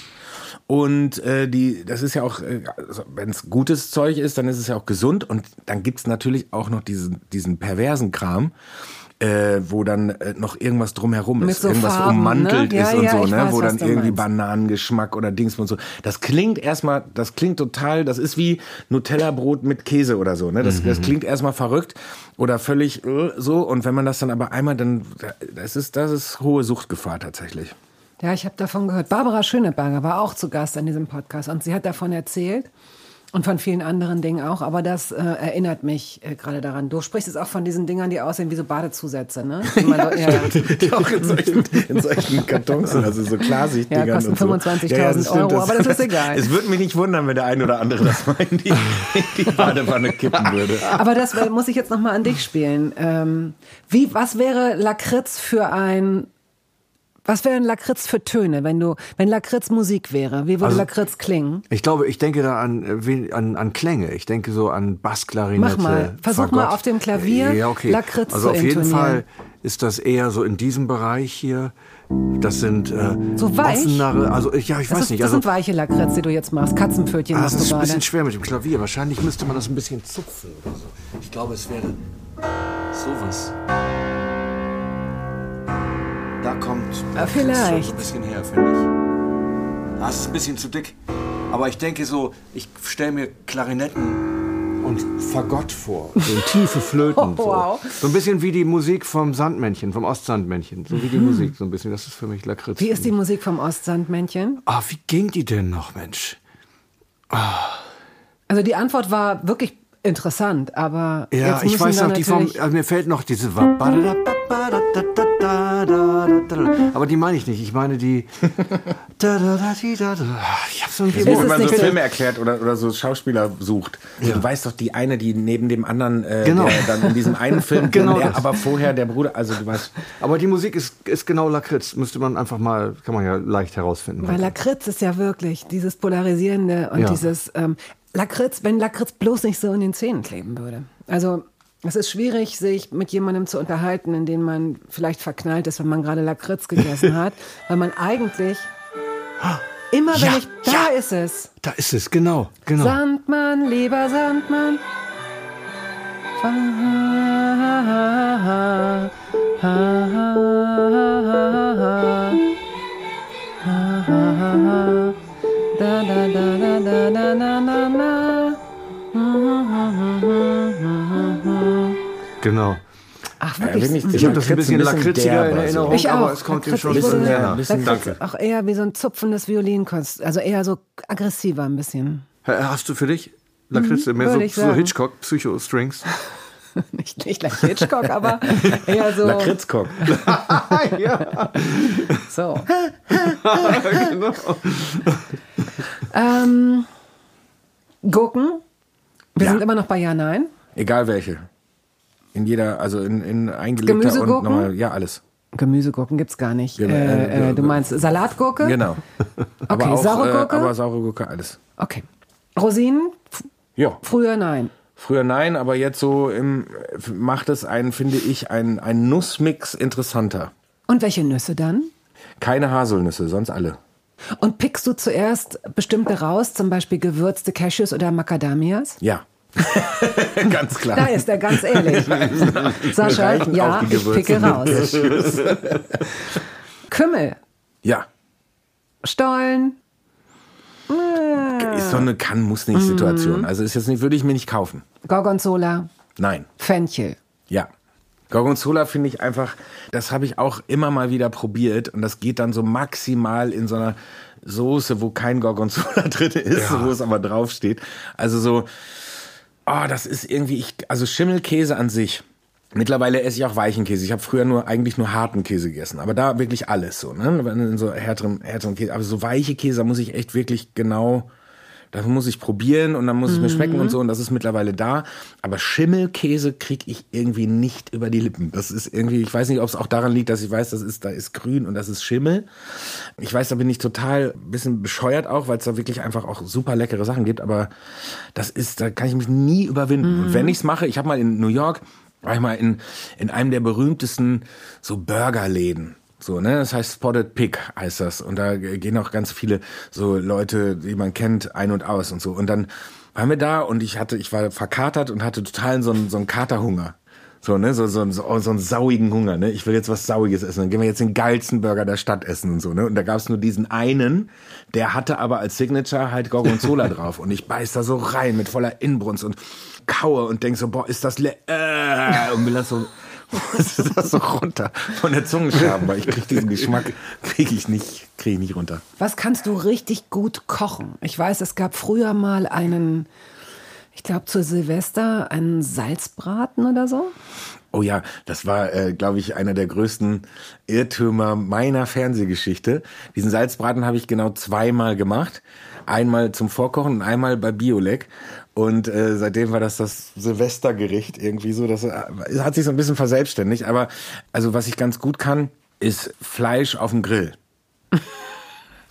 Speaker 2: Und äh, die, das ist ja auch, äh, also wenn es gutes Zeug ist, dann ist es ja auch gesund. Und dann gibt's natürlich auch noch diesen, diesen perversen Kram. Äh, wo dann äh, noch irgendwas drumherum ist,
Speaker 1: so
Speaker 2: irgendwas
Speaker 1: Farben,
Speaker 2: ummantelt
Speaker 1: ne? Ja,
Speaker 2: ist und
Speaker 1: ja,
Speaker 2: so, ne,
Speaker 1: weiß,
Speaker 2: wo dann irgendwie
Speaker 1: meinst.
Speaker 2: Bananengeschmack oder Dings und so. Das klingt erstmal, das klingt total, das ist wie Nutella-Brot mit Käse oder so, ne? Das,
Speaker 1: Mhm.
Speaker 2: das klingt erstmal verrückt oder völlig äh, so. Und wenn man das dann aber einmal, dann, das ist, das ist hohe Suchtgefahr tatsächlich.
Speaker 1: Ja, ich habe davon gehört. Barbara Schöneberger war auch zu Gast an diesem Podcast und sie hat davon erzählt und von vielen anderen Dingen auch. Aber das äh, erinnert mich äh, gerade daran. Du sprichst jetzt auch von diesen Dingern, die aussehen wie so Badezusätze, ne? Die man so, ja,
Speaker 2: Die auch in solchen, in solchen Kartons sind, also so Klarsichtdingern
Speaker 1: Ja, kosten
Speaker 2: und so.
Speaker 1: 25.000
Speaker 2: das stimmt,
Speaker 1: Euro, aber das ist egal.
Speaker 2: Es würde mich nicht wundern, wenn der ein oder andere das mal in die, in die Badewanne kippen würde.
Speaker 1: Aber das äh, muss ich jetzt noch mal an dich spielen. Ähm, wie, was wäre Lakritz für ein, was wären Lakritz für Töne, wenn du, wenn Lakritz Musik wäre? Wie würde
Speaker 3: Also-
Speaker 1: Lakritz klingen?
Speaker 3: Ich glaube, ich denke da an, äh, an, an Klänge. Ich denke so an Bassklarinette.
Speaker 1: Mach mal. Versuch mal
Speaker 3: Fagott.
Speaker 1: auf dem Klavier
Speaker 3: ja, okay.
Speaker 1: Lakritz
Speaker 3: Also
Speaker 1: zu
Speaker 3: auf jeden. Fall ist das eher so in diesem Bereich hier. Das sind äh,
Speaker 1: So weich?
Speaker 3: offenere, also ja, ich
Speaker 1: Das,
Speaker 3: weiß
Speaker 1: ist,
Speaker 3: nicht.
Speaker 1: das
Speaker 3: Also,
Speaker 1: sind weiche Lakritz, die du jetzt machst. Katzenpfötchen
Speaker 3: ah, das
Speaker 1: machst
Speaker 3: ist
Speaker 1: du
Speaker 3: ein
Speaker 1: gerade.
Speaker 3: bisschen schwer mit dem Klavier. Wahrscheinlich müsste man das ein bisschen zupfen oder so. Ich glaube, es wäre sowas. Da kommt
Speaker 1: Ah,
Speaker 3: schon
Speaker 1: vielleicht.
Speaker 3: so ein bisschen her, finde ich. Ah, es ist ein bisschen zu dick. Aber ich denke so, ich stelle mir Klarinetten und Fagott vor. So tiefe Flöten.
Speaker 1: Oh, wow.
Speaker 3: so. so ein bisschen wie die Musik vom Sandmännchen, vom Ostsandmännchen. So wie die Musik, so ein bisschen. Das ist für mich Lakritz.
Speaker 1: Wie ist die Musik vom Ostsandmännchen?
Speaker 3: Ah, wie ging die denn noch, Mensch?
Speaker 1: Also die Antwort war wirklich interessant, aber
Speaker 3: Ja,
Speaker 1: jetzt
Speaker 3: ich weiß noch, die vom,
Speaker 1: natürlich-
Speaker 3: also mir fällt noch diese. Aber die meine ich nicht. Ich meine die. Ich hab so ein
Speaker 1: Ist
Speaker 2: wenn man so Filme erklärt oder, oder so Schauspieler sucht. So, Du weißt doch, die eine, die neben dem anderen, äh,
Speaker 3: Genau.
Speaker 2: der dann in diesem einen Film,
Speaker 3: Genau
Speaker 2: der aber vorher der Bruder, also du weißt,
Speaker 3: Aber die Musik ist, ist genau Lakritz. Müsste man einfach mal, kann man ja leicht herausfinden.
Speaker 1: Weil Lakritz ist ja wirklich dieses Polarisierende und
Speaker 3: Ja.
Speaker 1: dieses ähm, Lakritz, wenn Lakritz bloß nicht so in den Zähnen kleben würde. Also es ist schwierig, sich mit jemandem zu unterhalten, in den man vielleicht verknallt ist, wenn man gerade Lakritz gegessen hat, weil man eigentlich immer, wenn
Speaker 3: Ja,
Speaker 1: ich, da
Speaker 3: ja.
Speaker 1: ist es.
Speaker 3: Da ist es, genau. genau.
Speaker 1: Sandmann, lieber Sandmann.
Speaker 3: Genau.
Speaker 1: Ach, wirklich.
Speaker 2: ich-
Speaker 3: Ich habe das ein bisschen lakritziger in
Speaker 2: derber, so.
Speaker 3: Erinnerung,
Speaker 1: Ich
Speaker 3: aber
Speaker 1: auch.
Speaker 3: es kommt dem schon ein bisschen näher.
Speaker 2: ein bisschen-
Speaker 1: Lakritz
Speaker 2: danke.
Speaker 1: Auch eher wie so ein zupfendes Violinkunst. Also eher so aggressiver ein bisschen.
Speaker 3: Hast du für dich Lakritz? mehr
Speaker 1: Mhm,
Speaker 3: so, so. Hitchcock, Psycho-Strings?
Speaker 1: Nicht, nicht like Hitchcock, aber eher so.
Speaker 2: Lakritzkock.
Speaker 3: ja.
Speaker 1: So.
Speaker 3: genau.
Speaker 1: Ähm, Gurken. Wir
Speaker 2: Ja.
Speaker 1: sind immer noch bei Ja, Nein.
Speaker 2: Egal welche. In jeder, also in, in eingelegter und
Speaker 1: Gemüsegurken?
Speaker 2: nochmal, ja, alles.
Speaker 1: Gemüsegurken gibt's gar nicht.
Speaker 2: Genau,
Speaker 1: Äh,
Speaker 2: äh,
Speaker 1: äh, du meinst Salatgurke?
Speaker 2: Genau.
Speaker 1: Okay, saure Gurke?
Speaker 2: Äh, aber saure Gurke, alles.
Speaker 1: Okay. Rosinen?
Speaker 2: Ja.
Speaker 1: früher nein.
Speaker 2: Früher nein, aber jetzt so im, macht es einen, finde ich, einen, einen Nussmix interessanter.
Speaker 1: Und welche Nüsse dann?
Speaker 2: Keine Haselnüsse, sonst alle.
Speaker 1: Und pickst du zuerst bestimmte raus, zum Beispiel gewürzte Cashews oder Macadamias?
Speaker 2: Ja. Ganz klar.
Speaker 1: Da ist er ganz ehrlich. Sascha, ja, ich picke raus. Kümmel,
Speaker 2: Ja.
Speaker 1: Stollen,
Speaker 2: Ist so eine Kann-Muss-nicht-Situation. Also ist jetzt nicht, würde ich mir nicht kaufen.
Speaker 1: Gorgonzola,
Speaker 2: Nein.
Speaker 1: Fenchel.
Speaker 2: Ja. Gorgonzola finde ich einfach, das habe ich auch immer mal wieder probiert und das geht dann so maximal in so einer Soße, wo kein Gorgonzola drin ist, wo es aber draufsteht. Also so, oh, das ist irgendwie, ich, also Schimmelkäse an sich. Mittlerweile esse ich auch weichen Käse. Ich habe früher nur eigentlich nur harten Käse gegessen, aber da wirklich alles so, ne? In so härterem, härterem Käse. Aber so weiche Käse, da muss ich echt wirklich genau, das muss ich probieren und dann muss es mir schmecken und so und das ist mittlerweile da. Aber Schimmelkäse krieg ich irgendwie nicht über die Lippen. Das ist irgendwie, ich weiß nicht, ob es auch daran liegt, dass ich weiß, das ist, da ist grün und das ist Schimmel. Ich weiß, da bin ich total ein bisschen bescheuert auch, weil es da wirklich einfach auch super leckere Sachen gibt, aber das ist, da kann ich mich nie überwinden. Und wenn ich's mache, ich habe mal in New York war ich mal in, in einem der berühmtesten so Burgerläden. So, ne? Das heißt Spotted Pig heißt das. Und da gehen auch ganz viele so Leute, die man kennt, ein und aus und so. Und dann waren wir da und ich hatte, ich war verkatert und hatte total so einen, so einen Katerhunger. So, ne, so, so, so, so einen sauigen Hunger, ne? Ich will jetzt was Sauiges essen. Dann gehen wir jetzt den geilsten Burger der Stadt essen und so, ne? Und da gab's nur diesen einen, der hatte aber als Signature halt Gorgonzola drauf. Und ich beiß da so rein mit voller Inbrunst und kaue und denk so, boah, ist das le äh, und will das so das so runter von der Zunge schaben, weil ich krieg diesen Geschmack kriege ich nicht kriege ich nicht runter.
Speaker 1: Was kannst du richtig gut kochen? Ich weiß, es gab früher mal einen ich glaube zu Silvester einen Salzbraten oder so.
Speaker 2: Oh ja, das war, äh, glaube ich, einer der größten Irrtümer meiner Fernsehgeschichte. Diesen Salzbraten habe ich genau zweimal gemacht. Einmal zum Vorkochen und einmal bei Biolek. Und äh, seitdem war das das Silvestergericht irgendwie so. Das äh, hat sich so ein bisschen verselbstständigt. Aber also was ich ganz gut kann, ist Fleisch auf dem Grill.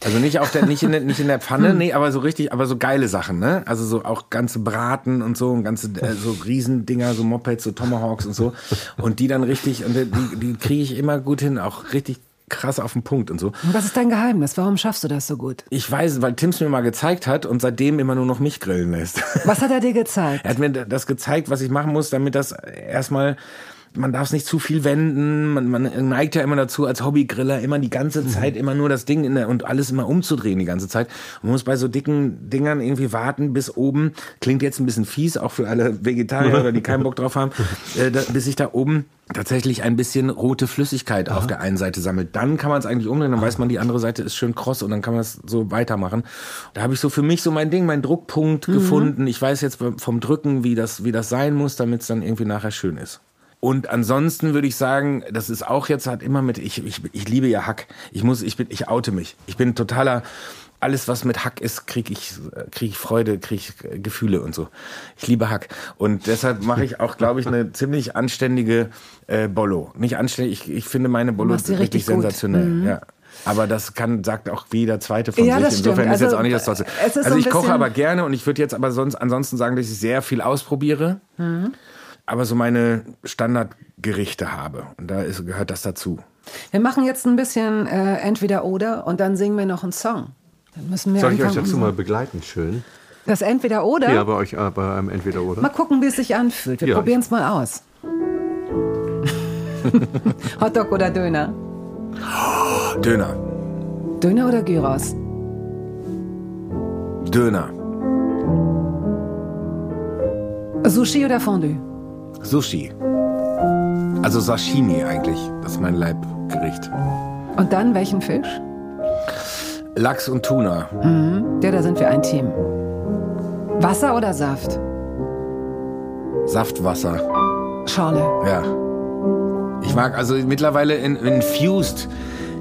Speaker 2: Also nicht auf der, nicht in der, nicht in der Pfanne, nee, aber so richtig, aber so geile Sachen, ne? Also so auch ganze Braten und so, und ganze, äh, so Riesendinger, so Mopeds, so Tomahawks und so. Und die dann richtig, und die, die kriege ich immer gut hin, auch richtig krass auf den Punkt und so.
Speaker 1: Und was ist dein Geheimnis? Warum schaffst du das so gut?
Speaker 2: Ich weiß, weil Tim's mir mal gezeigt hat und seitdem immer nur noch mich grillen lässt.
Speaker 1: Was hat er dir gezeigt?
Speaker 2: er hat mir das gezeigt, was ich machen muss, damit das erstmal man darf es nicht zu viel wenden. Man, man neigt ja immer dazu, als Hobbygriller immer die ganze mhm. Zeit immer nur das Ding in der, und alles immer umzudrehen die ganze Zeit. Man muss bei so dicken Dingern irgendwie warten bis oben. Klingt jetzt ein bisschen fies, auch für alle Vegetarier oder die keinen Bock drauf haben, äh, da, bis sich da oben tatsächlich ein bisschen rote Flüssigkeit Aha. auf der einen Seite sammelt. Dann kann man es eigentlich umdrehen, dann weiß man, die andere Seite ist schön kross und dann kann man es so weitermachen. Da habe ich so für mich so mein Ding, mein Druckpunkt mhm. gefunden. Ich weiß jetzt vom Drücken, wie das, wie das sein muss, damit es dann irgendwie nachher schön ist. Und ansonsten würde ich sagen, das ist auch jetzt hat immer mit ich, ich, ich liebe ja Hack. Ich muss ich bin ich oute mich. Ich bin totaler alles was mit Hack ist, kriege ich krieg ich Freude, kriege ich Gefühle und so. Ich liebe Hack und deshalb mache ich auch, glaube ich, eine ziemlich anständige äh, Bollo. Nicht anständig, ich, ich finde meine Bollo richtig sensationell. Mhm. Ja. Aber das kann, sagt auch jeder zweite von
Speaker 1: ja,
Speaker 2: sich. Insofern
Speaker 1: also,
Speaker 2: ist jetzt auch nicht das Tollste. Also so ich koche aber gerne und ich würde jetzt aber sonst ansonsten sagen, dass ich sehr viel ausprobiere. Mhm aber so meine Standardgerichte habe. Und da ist, gehört das dazu.
Speaker 1: Wir machen jetzt ein bisschen äh, entweder oder und dann singen wir noch einen Song. Dann müssen wir
Speaker 3: Soll ich euch dazu mal begleiten, schön?
Speaker 1: Das entweder oder?
Speaker 3: Ja, bei euch äh, bei einem entweder oder.
Speaker 1: Mal gucken, wie es sich anfühlt. Wir ja, probieren es mal aus. Hotdog oder Döner?
Speaker 2: Döner.
Speaker 1: Döner oder Gyros?
Speaker 2: Döner.
Speaker 1: Sushi oder Fondue?
Speaker 2: Sushi. Also Sashimi eigentlich. Das ist mein Leibgericht.
Speaker 1: Und dann welchen Fisch?
Speaker 2: Lachs und Tuna.
Speaker 1: Mhm. Ja, da sind wir ein Team. Wasser oder Saft?
Speaker 2: Saftwasser.
Speaker 1: Schorle.
Speaker 2: Ja. Ich mag also mittlerweile in, infused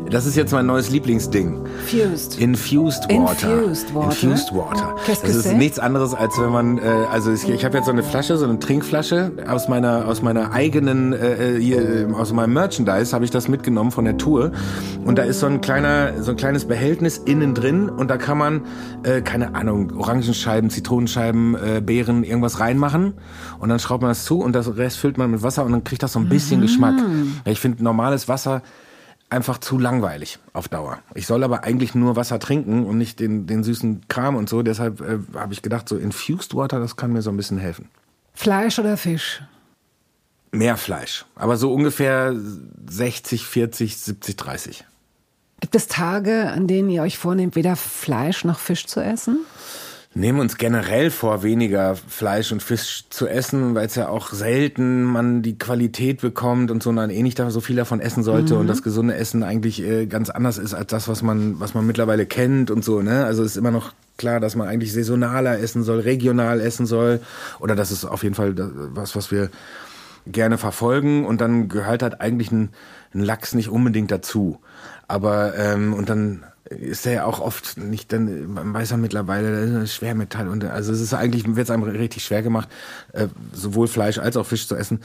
Speaker 2: das ist jetzt mein neues Lieblingsding.
Speaker 1: Fused.
Speaker 2: Infused Water.
Speaker 1: Infused Water.
Speaker 2: Infused Water. Das ist nichts anderes, als wenn man, äh, also ich, ich habe jetzt so eine Flasche, so eine Trinkflasche aus meiner aus meiner eigenen, äh, äh hier, aus meinem Merchandise habe ich das mitgenommen von der Tour. Und da ist so ein kleiner, so ein kleines Behältnis innen drin und da kann man, äh, keine Ahnung, Orangenscheiben, Zitronenscheiben, äh, Beeren, irgendwas reinmachen und dann schraubt man das zu und das Rest füllt man mit Wasser und dann kriegt das so ein bisschen mhm. Geschmack. Ich finde normales Wasser einfach zu langweilig auf Dauer. Ich soll aber eigentlich nur Wasser trinken und nicht den, den süßen Kram und so. Deshalb äh, habe ich gedacht, so Infused Water, das kann mir so ein bisschen helfen.
Speaker 1: Fleisch oder Fisch?
Speaker 2: Mehr Fleisch. Aber so ungefähr 60, 40, 70, 30.
Speaker 1: Gibt es Tage, an denen ihr euch vornehmt, weder Fleisch noch Fisch zu essen?
Speaker 2: Nehmen uns generell vor, weniger Fleisch und Fisch zu essen, weil es ja auch selten man die Qualität bekommt und so man eh nicht so viel davon essen sollte mhm. und das gesunde Essen eigentlich äh, ganz anders ist als das, was man, was man mittlerweile kennt und so, ne? Also ist immer noch klar, dass man eigentlich saisonaler essen soll, regional essen soll oder das ist auf jeden Fall was, was wir gerne verfolgen und dann gehört halt eigentlich ein, ein Lachs nicht unbedingt dazu. Aber ähm, und dann ist er ja auch oft nicht, dann man weiß ja mittlerweile, das ist Schwermetall und also es ist eigentlich wird es einem richtig schwer gemacht, äh, sowohl Fleisch als auch Fisch zu essen.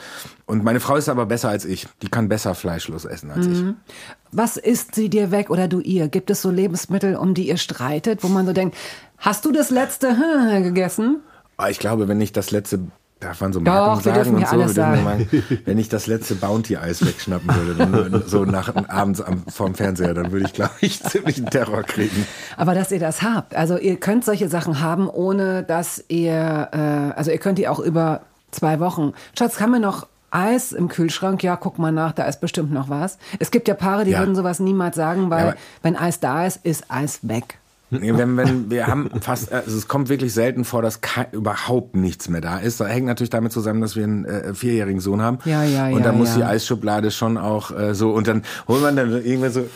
Speaker 2: Und meine Frau ist aber besser als ich. Die kann besser fleischlos essen als mhm. ich.
Speaker 1: Was isst sie dir weg oder du ihr? Gibt es so Lebensmittel, um die ihr streitet, wo man so denkt, hast du das letzte gegessen?
Speaker 2: Ah, ich glaube, wenn ich das letzte Darf man so
Speaker 1: Doch,
Speaker 2: Marken
Speaker 1: dürfen
Speaker 2: sagen und so?
Speaker 1: alles
Speaker 2: Wir
Speaker 1: sagen.
Speaker 2: Mal, wenn ich das letzte Bounty-Eis wegschnappen würde, dann, so nach abends am, vorm Fernseher, dann würde ich, glaube ich, ziemlich einen Terror kriegen.
Speaker 1: Aber dass ihr das habt, also ihr könnt solche Sachen haben, ohne dass ihr, äh, also ihr könnt die auch über zwei Wochen. Schatz, haben wir noch Eis im Kühlschrank? Ja, guck mal nach, da ist bestimmt noch was. Es gibt ja Paare, die
Speaker 2: Ja.
Speaker 1: würden sowas niemals sagen, weil
Speaker 2: Ja,
Speaker 1: wenn Eis da ist, ist Eis weg.
Speaker 2: Wenn, wenn, wir haben fast, also es kommt wirklich selten vor, dass überhaupt nichts mehr da ist. Da hängt natürlich damit zusammen, dass wir einen äh, vierjährigen Sohn haben.
Speaker 1: Ja, ja,
Speaker 2: Und
Speaker 1: ja,
Speaker 2: da muss
Speaker 1: ja.
Speaker 2: die Eisschublade schon auch äh, so, und dann holt man dann irgendwie so,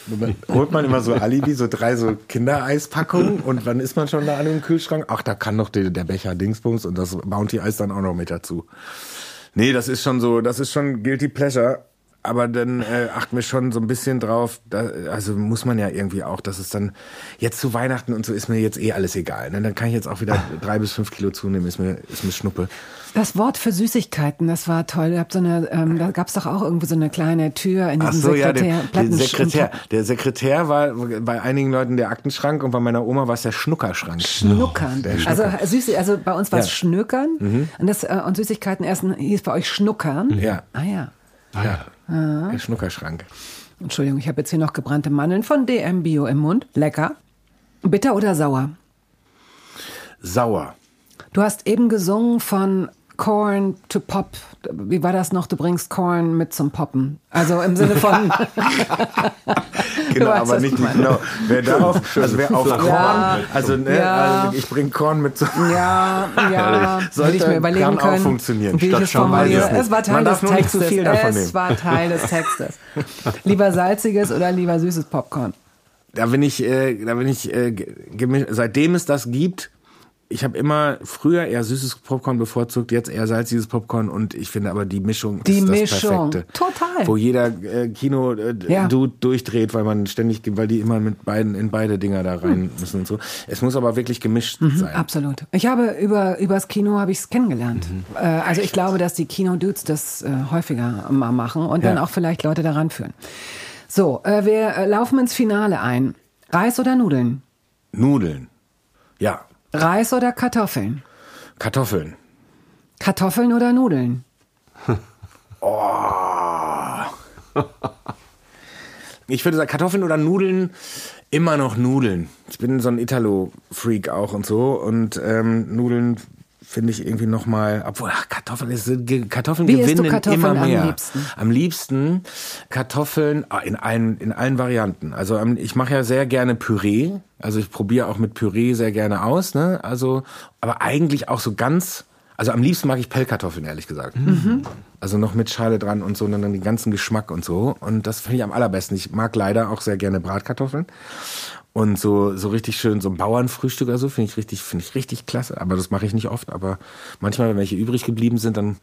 Speaker 2: holt man immer so Alibi, so drei so Kindereispackungen und dann ist man schon da an dem Kühlschrank. Ach, da kann doch der, der Becher Dingsbums und das Bounty-Eis dann auch noch mit dazu. Nee, das ist schon so, das ist schon guilty pleasure. Aber dann äh, achten wir schon so ein bisschen drauf, da, also muss man ja irgendwie auch, dass es dann jetzt zu Weihnachten und so ist mir jetzt eh alles egal. Ne? Dann kann ich jetzt auch wieder drei bis fünf Kilo zunehmen, ist mir, ist mir Schnuppe.
Speaker 1: Das Wort für Süßigkeiten, das war toll. Ihr habt so eine, ähm, da gab es doch auch irgendwie so eine kleine Tür in diesem
Speaker 2: so, ja,
Speaker 1: Sekretär.
Speaker 2: der, der
Speaker 1: Plattensch-
Speaker 2: Sekretär. Der Sekretär war bei einigen Leuten der Aktenschrank und bei meiner Oma war es der Schnuckerschrank.
Speaker 1: Schnuckern.
Speaker 2: Der
Speaker 1: Also süße, also bei uns war es
Speaker 2: Ja.
Speaker 1: Schnökern
Speaker 2: Mhm.
Speaker 1: und das äh, und Süßigkeiten erst hieß bei euch Schnuckern.
Speaker 2: Ja.
Speaker 1: Ah ja.
Speaker 2: ja. Der Schnuckerschrank.
Speaker 1: Entschuldigung, ich habe jetzt hier noch gebrannte Mandeln von DM Bio im Mund. Lecker. Bitter oder sauer?
Speaker 2: Sauer.
Speaker 1: Du hast eben gesungen von Corn to Pop. Wie war das noch? Du bringst Corn mit zum Poppen. Also im Sinne von.
Speaker 2: Genau,
Speaker 1: weißt,
Speaker 2: aber nicht genau. Wer darauf, also wer auf Korn,
Speaker 1: Ja.
Speaker 2: also, ne,
Speaker 1: Ja.
Speaker 2: also ich bring Korn mit so.
Speaker 1: Ja, ja,
Speaker 2: Sollte-
Speaker 1: ich mir überlegen
Speaker 2: kann auch
Speaker 1: können,
Speaker 2: funktionieren.
Speaker 1: wie ich
Speaker 2: Statt
Speaker 1: es formuliere.
Speaker 2: es
Speaker 1: Es war. Teil
Speaker 2: Man
Speaker 1: des Textes.
Speaker 2: zu viel davon
Speaker 1: es war Teil des Textes. Lieber salziges oder lieber süßes Popcorn?
Speaker 2: Da bin ich, äh, da bin ich, äh, seitdem es das gibt, ich habe immer früher eher süßes Popcorn bevorzugt, jetzt eher salziges Popcorn und ich finde aber die Mischung
Speaker 1: Die
Speaker 2: ist das
Speaker 1: Mischung.
Speaker 2: Perfekte.
Speaker 1: Total.
Speaker 2: Wo jeder äh, Kino äh,
Speaker 1: Ja.
Speaker 2: du durchdreht, weil man ständig, weil die immer mit beiden in beide Dinger da rein müssen und so. Es muss aber wirklich gemischt sein.
Speaker 1: Absolut. Ich habe über übers Kino habe ich es kennengelernt.
Speaker 2: Mhm.
Speaker 1: Äh, also ich glaube, dass die Kino-Dudes das äh, häufiger mal machen und dann
Speaker 2: Ja.
Speaker 1: auch vielleicht Leute daran führen. So, äh, wir äh, laufen ins Finale ein. Reis oder Nudeln?
Speaker 2: Nudeln. Ja.
Speaker 1: Reis oder Kartoffeln?
Speaker 2: Kartoffeln.
Speaker 1: Kartoffeln oder Nudeln?
Speaker 2: Ich würde sagen, Kartoffeln oder Nudeln, immer noch Nudeln. Ich bin so ein Italo-Freak auch und so. Und ähm, Nudeln finde ich irgendwie noch mal, obwohl ach, Kartoffeln, ist, Kartoffeln
Speaker 1: Wie
Speaker 2: gewinnen
Speaker 1: Kartoffeln
Speaker 2: immer
Speaker 1: am
Speaker 2: mehr.
Speaker 1: liebsten?
Speaker 2: Am liebsten Kartoffeln ah, in allen, in allen Varianten. Also ähm, ich mache ja sehr gerne Püree. Also ich probiere auch mit Püree sehr gerne aus. Ne? Also, aber eigentlich auch so ganz. Also am liebsten mag ich Pellkartoffeln, ehrlich gesagt. Also noch mit Schale dran und so und dann den ganzen Geschmack und so. Und das finde ich am allerbesten. Ich mag leider auch sehr gerne Bratkartoffeln. Und so, so richtig schön, so ein Bauernfrühstück oder so, finde ich richtig, finde ich richtig klasse. Aber das mache ich nicht oft. Aber manchmal, wenn welche übrig geblieben sind, dann,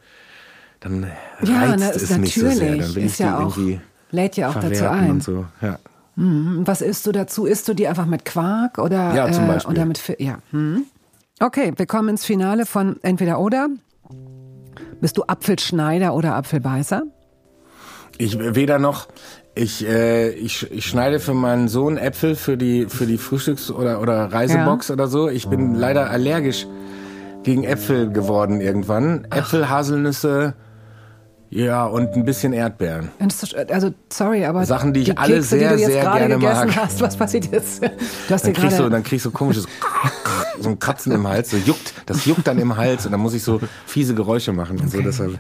Speaker 2: dann
Speaker 1: Ja,
Speaker 2: reizt
Speaker 1: na,
Speaker 2: es
Speaker 1: ist
Speaker 2: nicht so sehr. Dann
Speaker 1: natürlich.
Speaker 2: will
Speaker 1: Ist
Speaker 2: ich
Speaker 1: ja auch-
Speaker 2: irgendwie
Speaker 1: lädt ja auch dazu ein.
Speaker 2: Und so. ja.
Speaker 1: Hm, Was isst du dazu? Isst du die einfach mit Quark oder
Speaker 2: Ja, zum
Speaker 1: äh,
Speaker 2: Beispiel.
Speaker 1: oder mit ja. Hm. Okay, wir kommen ins Finale von entweder oder. Bist du Apfelschneider oder Apfelbeißer?
Speaker 2: Ich weder noch. Ich, äh, ich, ich schneide für meinen Sohn Äpfel für die, für die Frühstücks- oder, oder Reisebox oder so. Ich bin leider allergisch gegen Äpfel geworden irgendwann. Äpfel, Haselnüsse, ja, und ein bisschen Erdbeeren.
Speaker 1: Also sorry, aber
Speaker 2: Sachen, die ich
Speaker 1: die
Speaker 2: alle
Speaker 1: Kekse,
Speaker 2: sehr,
Speaker 1: die du jetzt
Speaker 2: sehr
Speaker 1: gerade
Speaker 2: gerne
Speaker 1: gegessen
Speaker 2: mag.
Speaker 1: hast, was passiert jetzt? Du hast
Speaker 2: Dann kriegst, du,
Speaker 1: gerade
Speaker 2: dann kriegst du komisches, so ein Kratzen im Hals, so juckt, das juckt dann im Hals und dann muss ich so fiese Geräusche machen und so. Deshalb,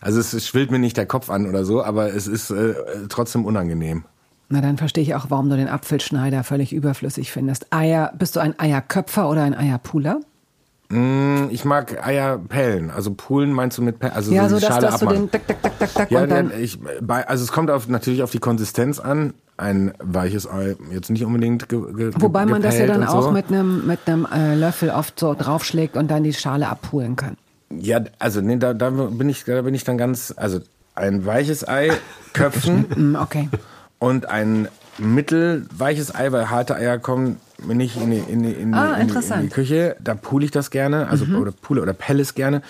Speaker 2: also es, es schwillt mir nicht der Kopf an oder so, aber es ist äh, trotzdem unangenehm.
Speaker 1: Na, dann verstehe ich auch, warum du den Apfelschneider völlig überflüssig findest. Eier, bist du ein Eierköpfer oder ein Eierpuler?
Speaker 2: Mm, Ich mag Eier pellen, also Pulen meinst du mit Pellen, also
Speaker 1: ja,
Speaker 2: so
Speaker 1: so dass,
Speaker 2: Schale
Speaker 1: dass du den tak, tak, tak, tak, tak
Speaker 2: ja,
Speaker 1: und dann...
Speaker 2: ich, bei, also es kommt auf, natürlich auf die Konsistenz an. Ein weiches Ei jetzt nicht unbedingt ge, ge,
Speaker 1: Wobei man das ja dann
Speaker 2: und
Speaker 1: auch
Speaker 2: so.
Speaker 1: mit einem mit einem äh, Löffel oft so draufschlägt und dann die Schale abpulen kann.
Speaker 2: Ja, also nee, da, da bin ich, da bin ich dann ganz, also ein weiches Ei köpfen
Speaker 1: Mm, okay.
Speaker 2: und ein mittelweiches Ei, weil harte Eier kommen nicht in die, in die, in die,
Speaker 1: Ah,
Speaker 2: in die, in die Küche. Da pule ich das gerne, also
Speaker 1: Mhm.
Speaker 2: oder pule oder pelle es gerne.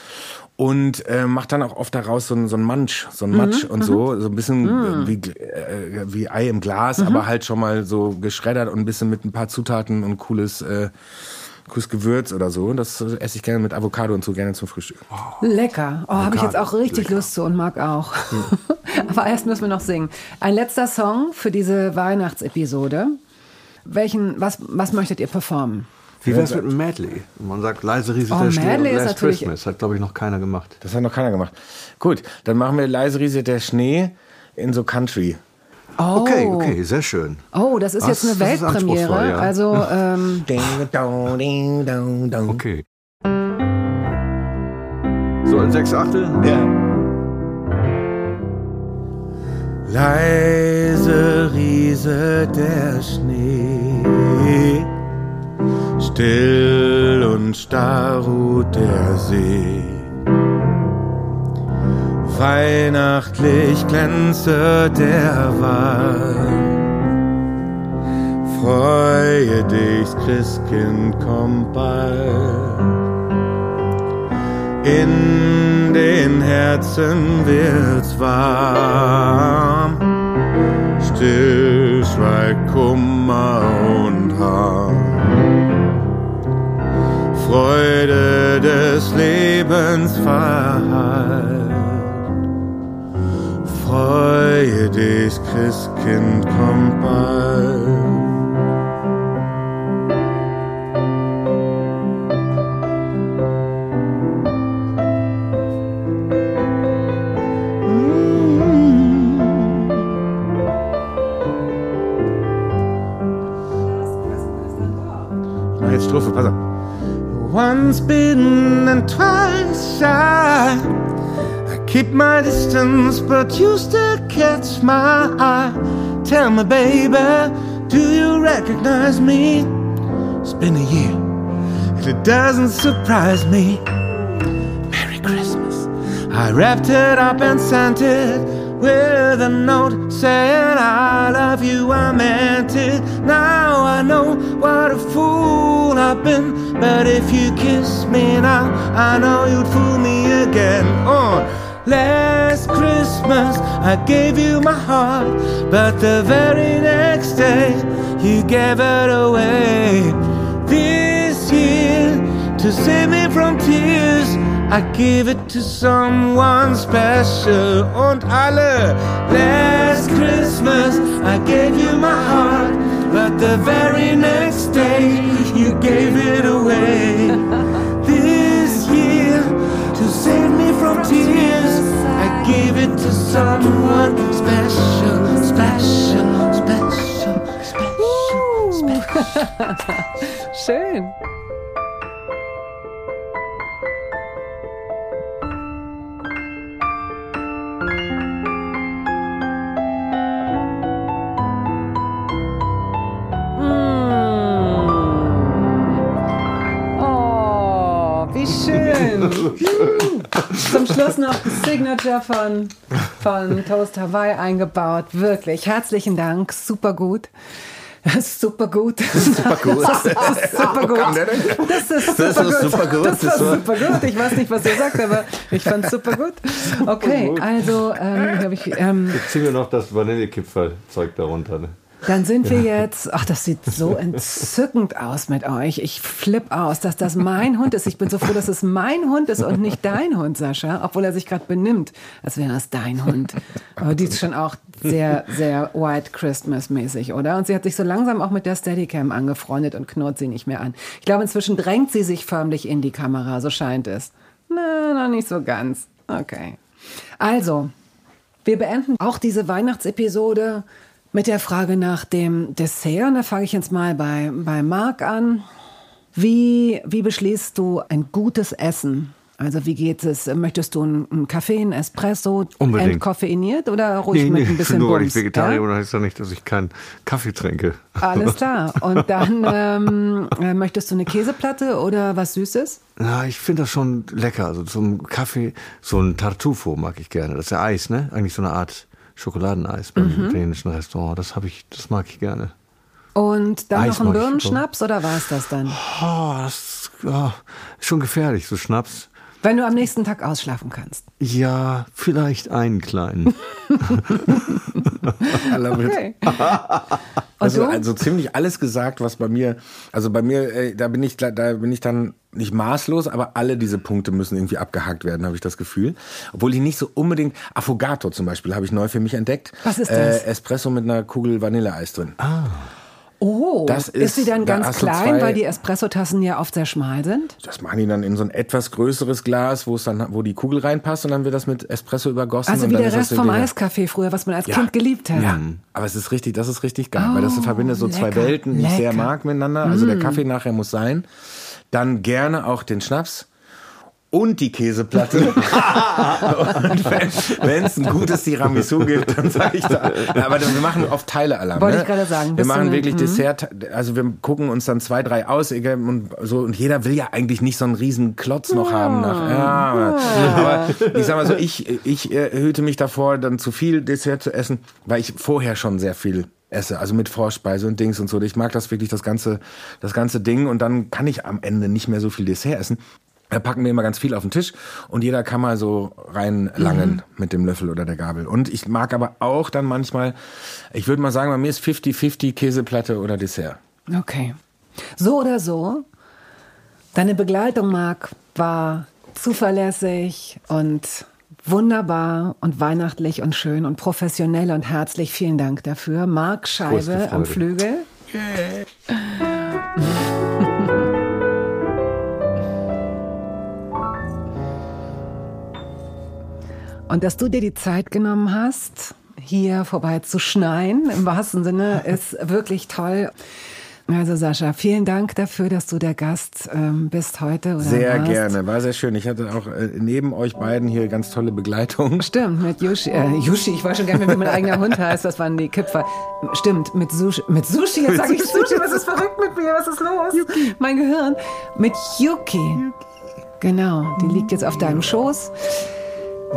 Speaker 2: Und äh, mache dann auch oft daraus so ein, so ein Mansch, so ein
Speaker 1: Mhm,
Speaker 2: Matsch und so, so ein bisschen
Speaker 1: Mhm.
Speaker 2: wie, äh, wie Ei im Glas,
Speaker 1: Mhm.
Speaker 2: aber halt schon mal so geschreddert und ein bisschen mit ein paar Zutaten und cooles, äh,
Speaker 10: Couscous-Gewürz oder so. Das esse ich gerne mit Avocado und so gerne zum Frühstück.
Speaker 1: Lecker. Oh, habe ich jetzt auch richtig
Speaker 3: Lecker.
Speaker 1: Lust zu und mag auch. Aber erst müssen wir noch singen. Ein letzter Song für diese Weihnachtsepisode. Welchen, was, was möchtet ihr performen?
Speaker 3: Wie wär's mit einem Medley? Man sagt, leise rieselt
Speaker 1: Oh,
Speaker 3: der Schnee und
Speaker 1: Medley ist
Speaker 3: Last
Speaker 1: natürlich-
Speaker 3: Christmas. Hat, glaube ich, noch keiner gemacht.
Speaker 10: Das hat noch keiner gemacht. Gut, dann machen wir leise rieselt der Schnee in so Country.
Speaker 1: Oh.
Speaker 3: Okay, okay, sehr schön.
Speaker 1: Oh, das ist
Speaker 3: Was?
Speaker 1: jetzt eine
Speaker 3: Das
Speaker 1: Weltpremiere.
Speaker 3: ja.
Speaker 1: Also, ähm,
Speaker 10: Ding, dong, ding, dong, dong.
Speaker 3: Okay. So in sechs Achtel?
Speaker 10: Ja.
Speaker 2: Leise rieselt der Schnee, still und starr ruht der See. Weihnachtlich glänze der Wald. Freue dich, Christkind, komm bald. In den Herzen wird's warm. Still schweigt Kummer und Harm. Freude des Lebens verhallt. Freue dich, Christkind, komm bald.
Speaker 10: Auf.
Speaker 2: Once bitten and twice shy. Keep my distance, but you still catch my eye. Tell me, baby, do you recognize me? It's been a year, and it doesn't surprise me. Merry Christmas. I wrapped it up and sent it with a note saying I love you, I meant it. Now I know what a fool I've been, but if you kiss me now, I know you'd fool me again. Oh, last Christmas I gave you my heart, but the very next day you gave it away. This year to save me from tears. I give it to someone special und alle. Last Christmas I gave you my heart, but the very next day you gave it away. someone special, special, special, special, special.
Speaker 1: schön. Mm. Oh, wie schön. Zum Schluss noch die Signature von, von Toast Hawaii eingebaut. Wirklich. Herzlichen Dank. Super gut. Super gut. Super gut. Das ist super gut. Das ist super gut. Das super. Ich weiß nicht, was ihr sagt, aber ich fand es super gut. Okay, also ähm, hab ich, ähm,
Speaker 3: Jetzt ziehen wir noch das Vanillekipferl-Zeug darunter. Ne?
Speaker 1: Dann sind wir jetzt. Ach, das sieht so entzückend aus mit euch. Ich flipp aus, dass das mein Hund ist. Ich bin so froh, dass es mein Hund ist und nicht dein Hund, Sascha, obwohl er sich gerade benimmt, als wäre das dein Hund. Aber die ist schon auch sehr, sehr White Christmas-mäßig, oder? Und sie hat sich so langsam auch mit der Steadicam angefreundet und knurrt sie nicht mehr an. Ich glaube, inzwischen drängt sie sich förmlich in die Kamera, so scheint es. Na, noch nicht so ganz. Okay. Also, wir beenden auch diese Weihnachtsepisode mit der Frage nach dem Dessert. Da fange ich jetzt mal bei, bei Marc an. Wie, wie beschließt du ein gutes Essen? Also wie geht es? Möchtest du einen, Kaffee, einen Espresso,
Speaker 3: Unbedingt.
Speaker 1: entkoffeiniert oder ruhig mit ein bisschen
Speaker 3: nur weil
Speaker 1: Bums?
Speaker 3: ich Vegetarier
Speaker 1: ja?
Speaker 3: heißt das nicht, dass ich keinen Kaffee trinke.
Speaker 1: Alles klar. Und dann ähm, äh, möchtest du eine Käseplatte oder was Süßes?
Speaker 3: Na, ich finde das schon lecker. Also zum Kaffee, so ein Tartufo mag ich gerne. Das ist ja Eis, ne? Eigentlich so eine Art Schokoladeneis beim
Speaker 1: Mhm.
Speaker 3: italienischen Restaurant. Das habe ich, das mag ich gerne.
Speaker 1: Und dann
Speaker 3: Eis
Speaker 1: noch ein Birnenschnaps oder war es das dann?
Speaker 3: Oh, das ist ja, schon gefährlich, so Schnaps.
Speaker 1: Wenn du am nächsten Tag ausschlafen kannst.
Speaker 3: Ja, vielleicht einen kleinen.
Speaker 2: okay. also, also ziemlich alles gesagt, was bei mir, also bei mir, äh, da bin ich, da bin ich dann nicht maßlos, aber alle diese Punkte müssen irgendwie abgehakt werden, habe ich das Gefühl. Obwohl ich nicht so unbedingt, Affogato zum Beispiel habe ich neu für mich entdeckt.
Speaker 1: Was ist das?
Speaker 2: Äh, Espresso mit einer Kugel Vanilleeis drin.
Speaker 3: Ah.
Speaker 1: Oh,
Speaker 2: Das
Speaker 1: ist,
Speaker 2: ist-
Speaker 1: sie dann
Speaker 2: da
Speaker 1: ganz klein,
Speaker 2: zwei-
Speaker 1: weil die Espressotassen ja oft sehr schmal sind?
Speaker 2: Das machen die dann in so ein etwas größeres Glas, wo es dann, wo die Kugel reinpasst und dann wird das mit Espresso übergossen.
Speaker 1: Also wie der Rest vom Eiskaffee früher, was man als
Speaker 2: Ja.
Speaker 1: Kind geliebt hat.
Speaker 2: Ja, aber es ist richtig, das ist richtig geil, weil das
Speaker 1: Oh,
Speaker 2: verbindet so zwei
Speaker 1: lecker,
Speaker 2: Welten, die ich sehr mag miteinander. Also der
Speaker 1: Mm.
Speaker 2: Kaffee nachher muss sein. Dann gerne auch den Schnaps. Und die Käseplatte. und wenn es ein gutes Tiramisu gibt, dann sage ich da. Ja, aber wir machen oft Teilealarm.
Speaker 1: Wollte
Speaker 2: ne?
Speaker 1: ich gerade sagen.
Speaker 2: Wir machen wirklich
Speaker 1: mhm.
Speaker 2: Dessert, also wir gucken uns dann zwei, drei aus egal, und so und jeder will ja eigentlich nicht so einen riesen Klotz noch haben nach. Ja, aber ich sag mal so, ich ich äh, hüte mich davor, dann zu viel Dessert zu essen, weil ich vorher schon sehr viel esse, also mit Vorspeise und Dings und so. Ich mag das wirklich das ganze das ganze Ding und dann kann ich am Ende nicht mehr so viel Dessert essen. Da packen wir immer ganz viel auf den Tisch und jeder kann mal so reinlangen
Speaker 1: Mhm.
Speaker 2: mit dem Löffel oder der Gabel. Und ich mag aber auch dann manchmal, ich würde mal sagen, bei mir ist 50-50 Käseplatte oder Dessert.
Speaker 1: Okay. So oder so, deine Begleitung, Marc, war zuverlässig und wunderbar und weihnachtlich und schön und professionell und herzlich. Vielen Dank dafür. Marc Scheibe am. Flügel. Und dass du dir die Zeit genommen hast, hier vorbei zu schneien, im wahrsten Sinne, ist wirklich toll. Also Sascha, vielen Dank dafür, dass du der Gast ähm, bist heute. Oder
Speaker 2: Sehr
Speaker 1: warst.
Speaker 2: gerne, war sehr schön. Ich hatte auch äh, neben euch beiden hier ganz tolle Begleitung.
Speaker 1: Stimmt, mit Yushi, äh, Yushi, ich weiß schon mehr, wie mein eigener Hund heißt, das waren die Kipfer. Stimmt, mit Sushi, mit Sushi, jetzt sage ich Sushi, was ist verrückt mit mir, was ist los? Mein Gehirn. Mit Yuki. Genau, die liegt jetzt auf deinem Schoß.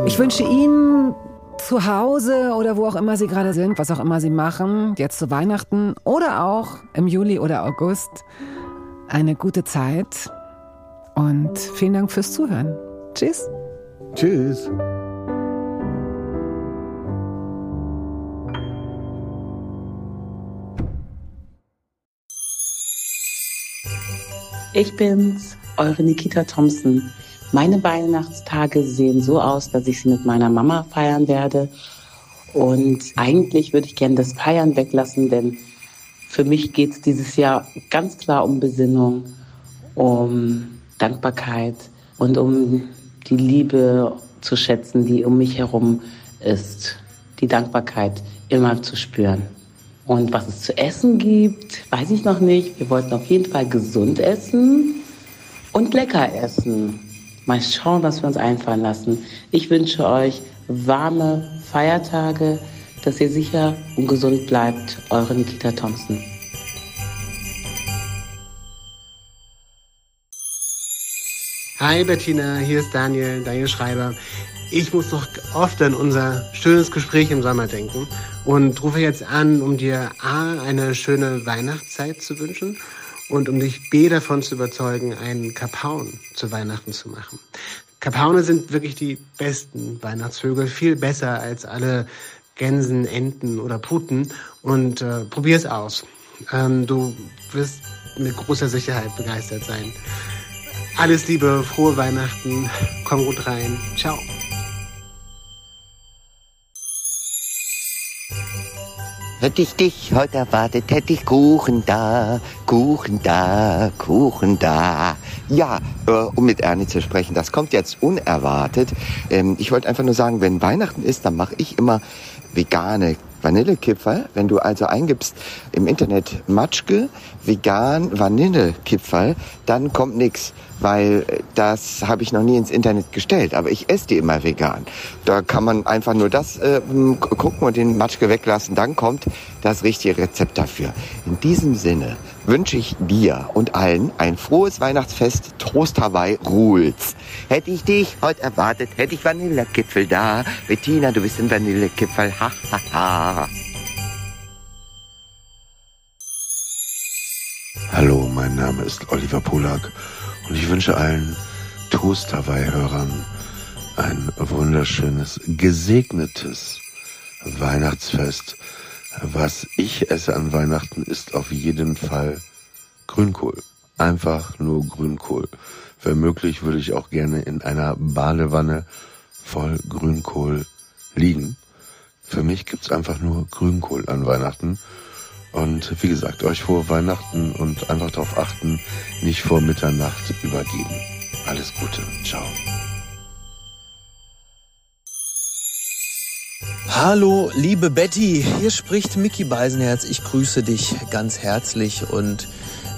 Speaker 1: Ich wünsche Ihnen zu Hause oder wo auch immer Sie gerade sind, was auch immer Sie machen, jetzt zu Weihnachten oder auch im Juli oder August, eine gute Zeit und vielen Dank fürs Zuhören. Tschüss.
Speaker 3: Tschüss.
Speaker 11: Ich bin's, eure Nikita Thompson. Meine Weihnachtstage sehen so aus, dass ich sie mit meiner Mama feiern werde. Und eigentlich würde ich gerne das Feiern weglassen, denn für mich geht's dieses Jahr ganz klar um Besinnung, um Dankbarkeit und um die Liebe zu schätzen, die um mich herum ist. Die Dankbarkeit immer zu spüren. Und was es zu essen gibt, weiß ich noch nicht. Wir wollten auf jeden Fall gesund essen und lecker essen. Mal schauen, was wir uns einfallen lassen. Ich wünsche euch warme Feiertage, dass ihr sicher und gesund bleibt. Eure Nikita Thompson.
Speaker 12: Hi Bettina, hier ist Daniel, Daniel Schreiber. Ich muss noch oft an unser schönes Gespräch im Sommer denken und rufe jetzt an, um dir A, eine schöne Weihnachtszeit zu wünschen und um dich B, davon zu überzeugen, einen Kapaun zu Weihnachten zu machen. Kapaune sind wirklich die besten Weihnachtsvögel, viel besser als alle Gänsen, Enten oder Puten und äh, probier's aus. Ähm, du wirst mit großer Sicherheit begeistert sein. Alles Liebe, frohe Weihnachten, komm gut rein, ciao.
Speaker 13: Hätte ich dich heute erwartet, hätte ich Kuchen da, Kuchen da, Kuchen da. Ja, äh, um mit Ernie zu sprechen, das kommt jetzt unerwartet. Ähm, ich wollte einfach nur sagen, wenn Weihnachten ist, dann mache ich immer vegane Vanillekipferl. Wenn du also eingibst im Internet Matschke, vegan Vanillekipferl, dann kommt nix, weil äh, das habe ich noch nie ins Internet gestellt. Aber ich esse die immer vegan. Da kann man einfach nur das äh, gucken und den Matschke weglassen. Dann kommt das richtige Rezept dafür. In diesem Sinne wünsche ich dir und allen ein frohes Weihnachtsfest. Trost Hawaii rules. Hätte ich dich heute erwartet, hätte ich Vanillekipferl da. Bettina, du bist ein Vanillekipferl. Ha, ha, ha.
Speaker 14: Hallo, mein Name ist Oliver Polak und ich wünsche allen Toast Hawaii-Hörern ein wunderschönes, gesegnetes Weihnachtsfest. Was ich esse an Weihnachten ist auf jeden Fall Grünkohl. Einfach nur Grünkohl. Wenn möglich würde ich auch gerne in einer Badewanne voll Grünkohl liegen. Für mich gibt's einfach nur Grünkohl an Weihnachten. Und wie gesagt, euch vor Weihnachten und einfach darauf achten, nicht vor Mitternacht übergeben. Alles Gute. Ciao.
Speaker 15: Hallo, liebe Betty, hier spricht Mickey Beisenherz. Ich grüße dich ganz herzlich und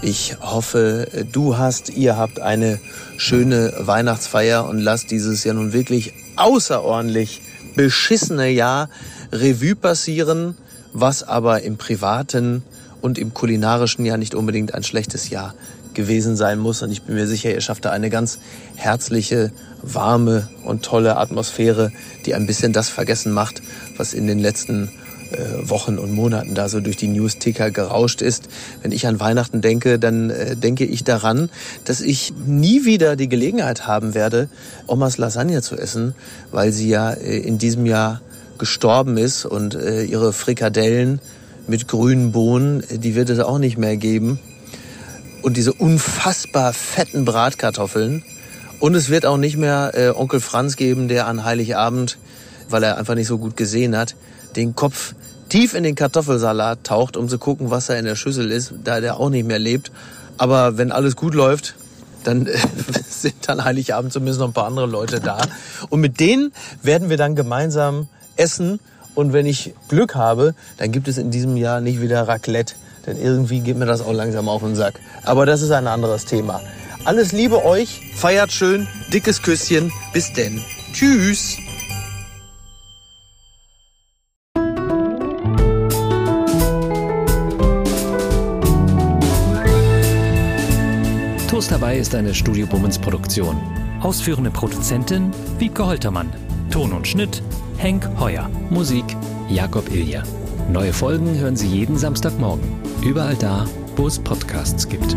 Speaker 15: ich hoffe, du hast, ihr habt eine schöne Weihnachtsfeier und lasst dieses ja nun wirklich außerordentlich beschissene Jahr Revue passieren, was aber im privaten und im kulinarischen Jahr nicht unbedingt ein schlechtes Jahr gewesen sein muss. Und ich bin mir sicher, ihr schafft da eine ganz herzliche, warme und tolle Atmosphäre, die ein bisschen das vergessen macht, was in den letzten äh, Wochen und Monaten da so durch die News-Ticker gerauscht ist. Wenn ich an Weihnachten denke, dann äh, denke ich daran, dass ich nie wieder die Gelegenheit haben werde, Omas Lasagne zu essen, weil sie ja äh, in diesem Jahr gestorben ist und äh, ihre Frikadellen mit grünen Bohnen, äh, die wird es auch nicht mehr geben und diese unfassbar fetten Bratkartoffeln. Und es wird auch nicht mehr äh, Onkel Franz geben, der an Heiligabend, weil er einfach nicht so gut gesehen hat, den Kopf tief in den Kartoffelsalat taucht, um zu gucken, was da in der Schüssel ist, da der auch nicht mehr lebt. Aber wenn alles gut läuft, dann äh, sind dann Heiligabend zumindest noch ein paar andere Leute da. Und mit denen werden wir dann gemeinsam essen. Und wenn ich Glück habe, dann gibt es in diesem Jahr nicht wieder Raclette, denn irgendwie geht mir das auch langsam auf den Sack. Aber das ist ein anderes Thema. Alles Liebe euch, feiert schön, dickes Küsschen, bis denn. Tschüss.
Speaker 16: Toast dabei ist eine Studio Bummens Produktion. Ausführende Produzentin Wiebke Holtermann. Ton und Schnitt Henk Heuer. Musik Jakob Ilja. Neue Folgen hören Sie jeden Samstagmorgen. Überall da, wo es Podcasts gibt.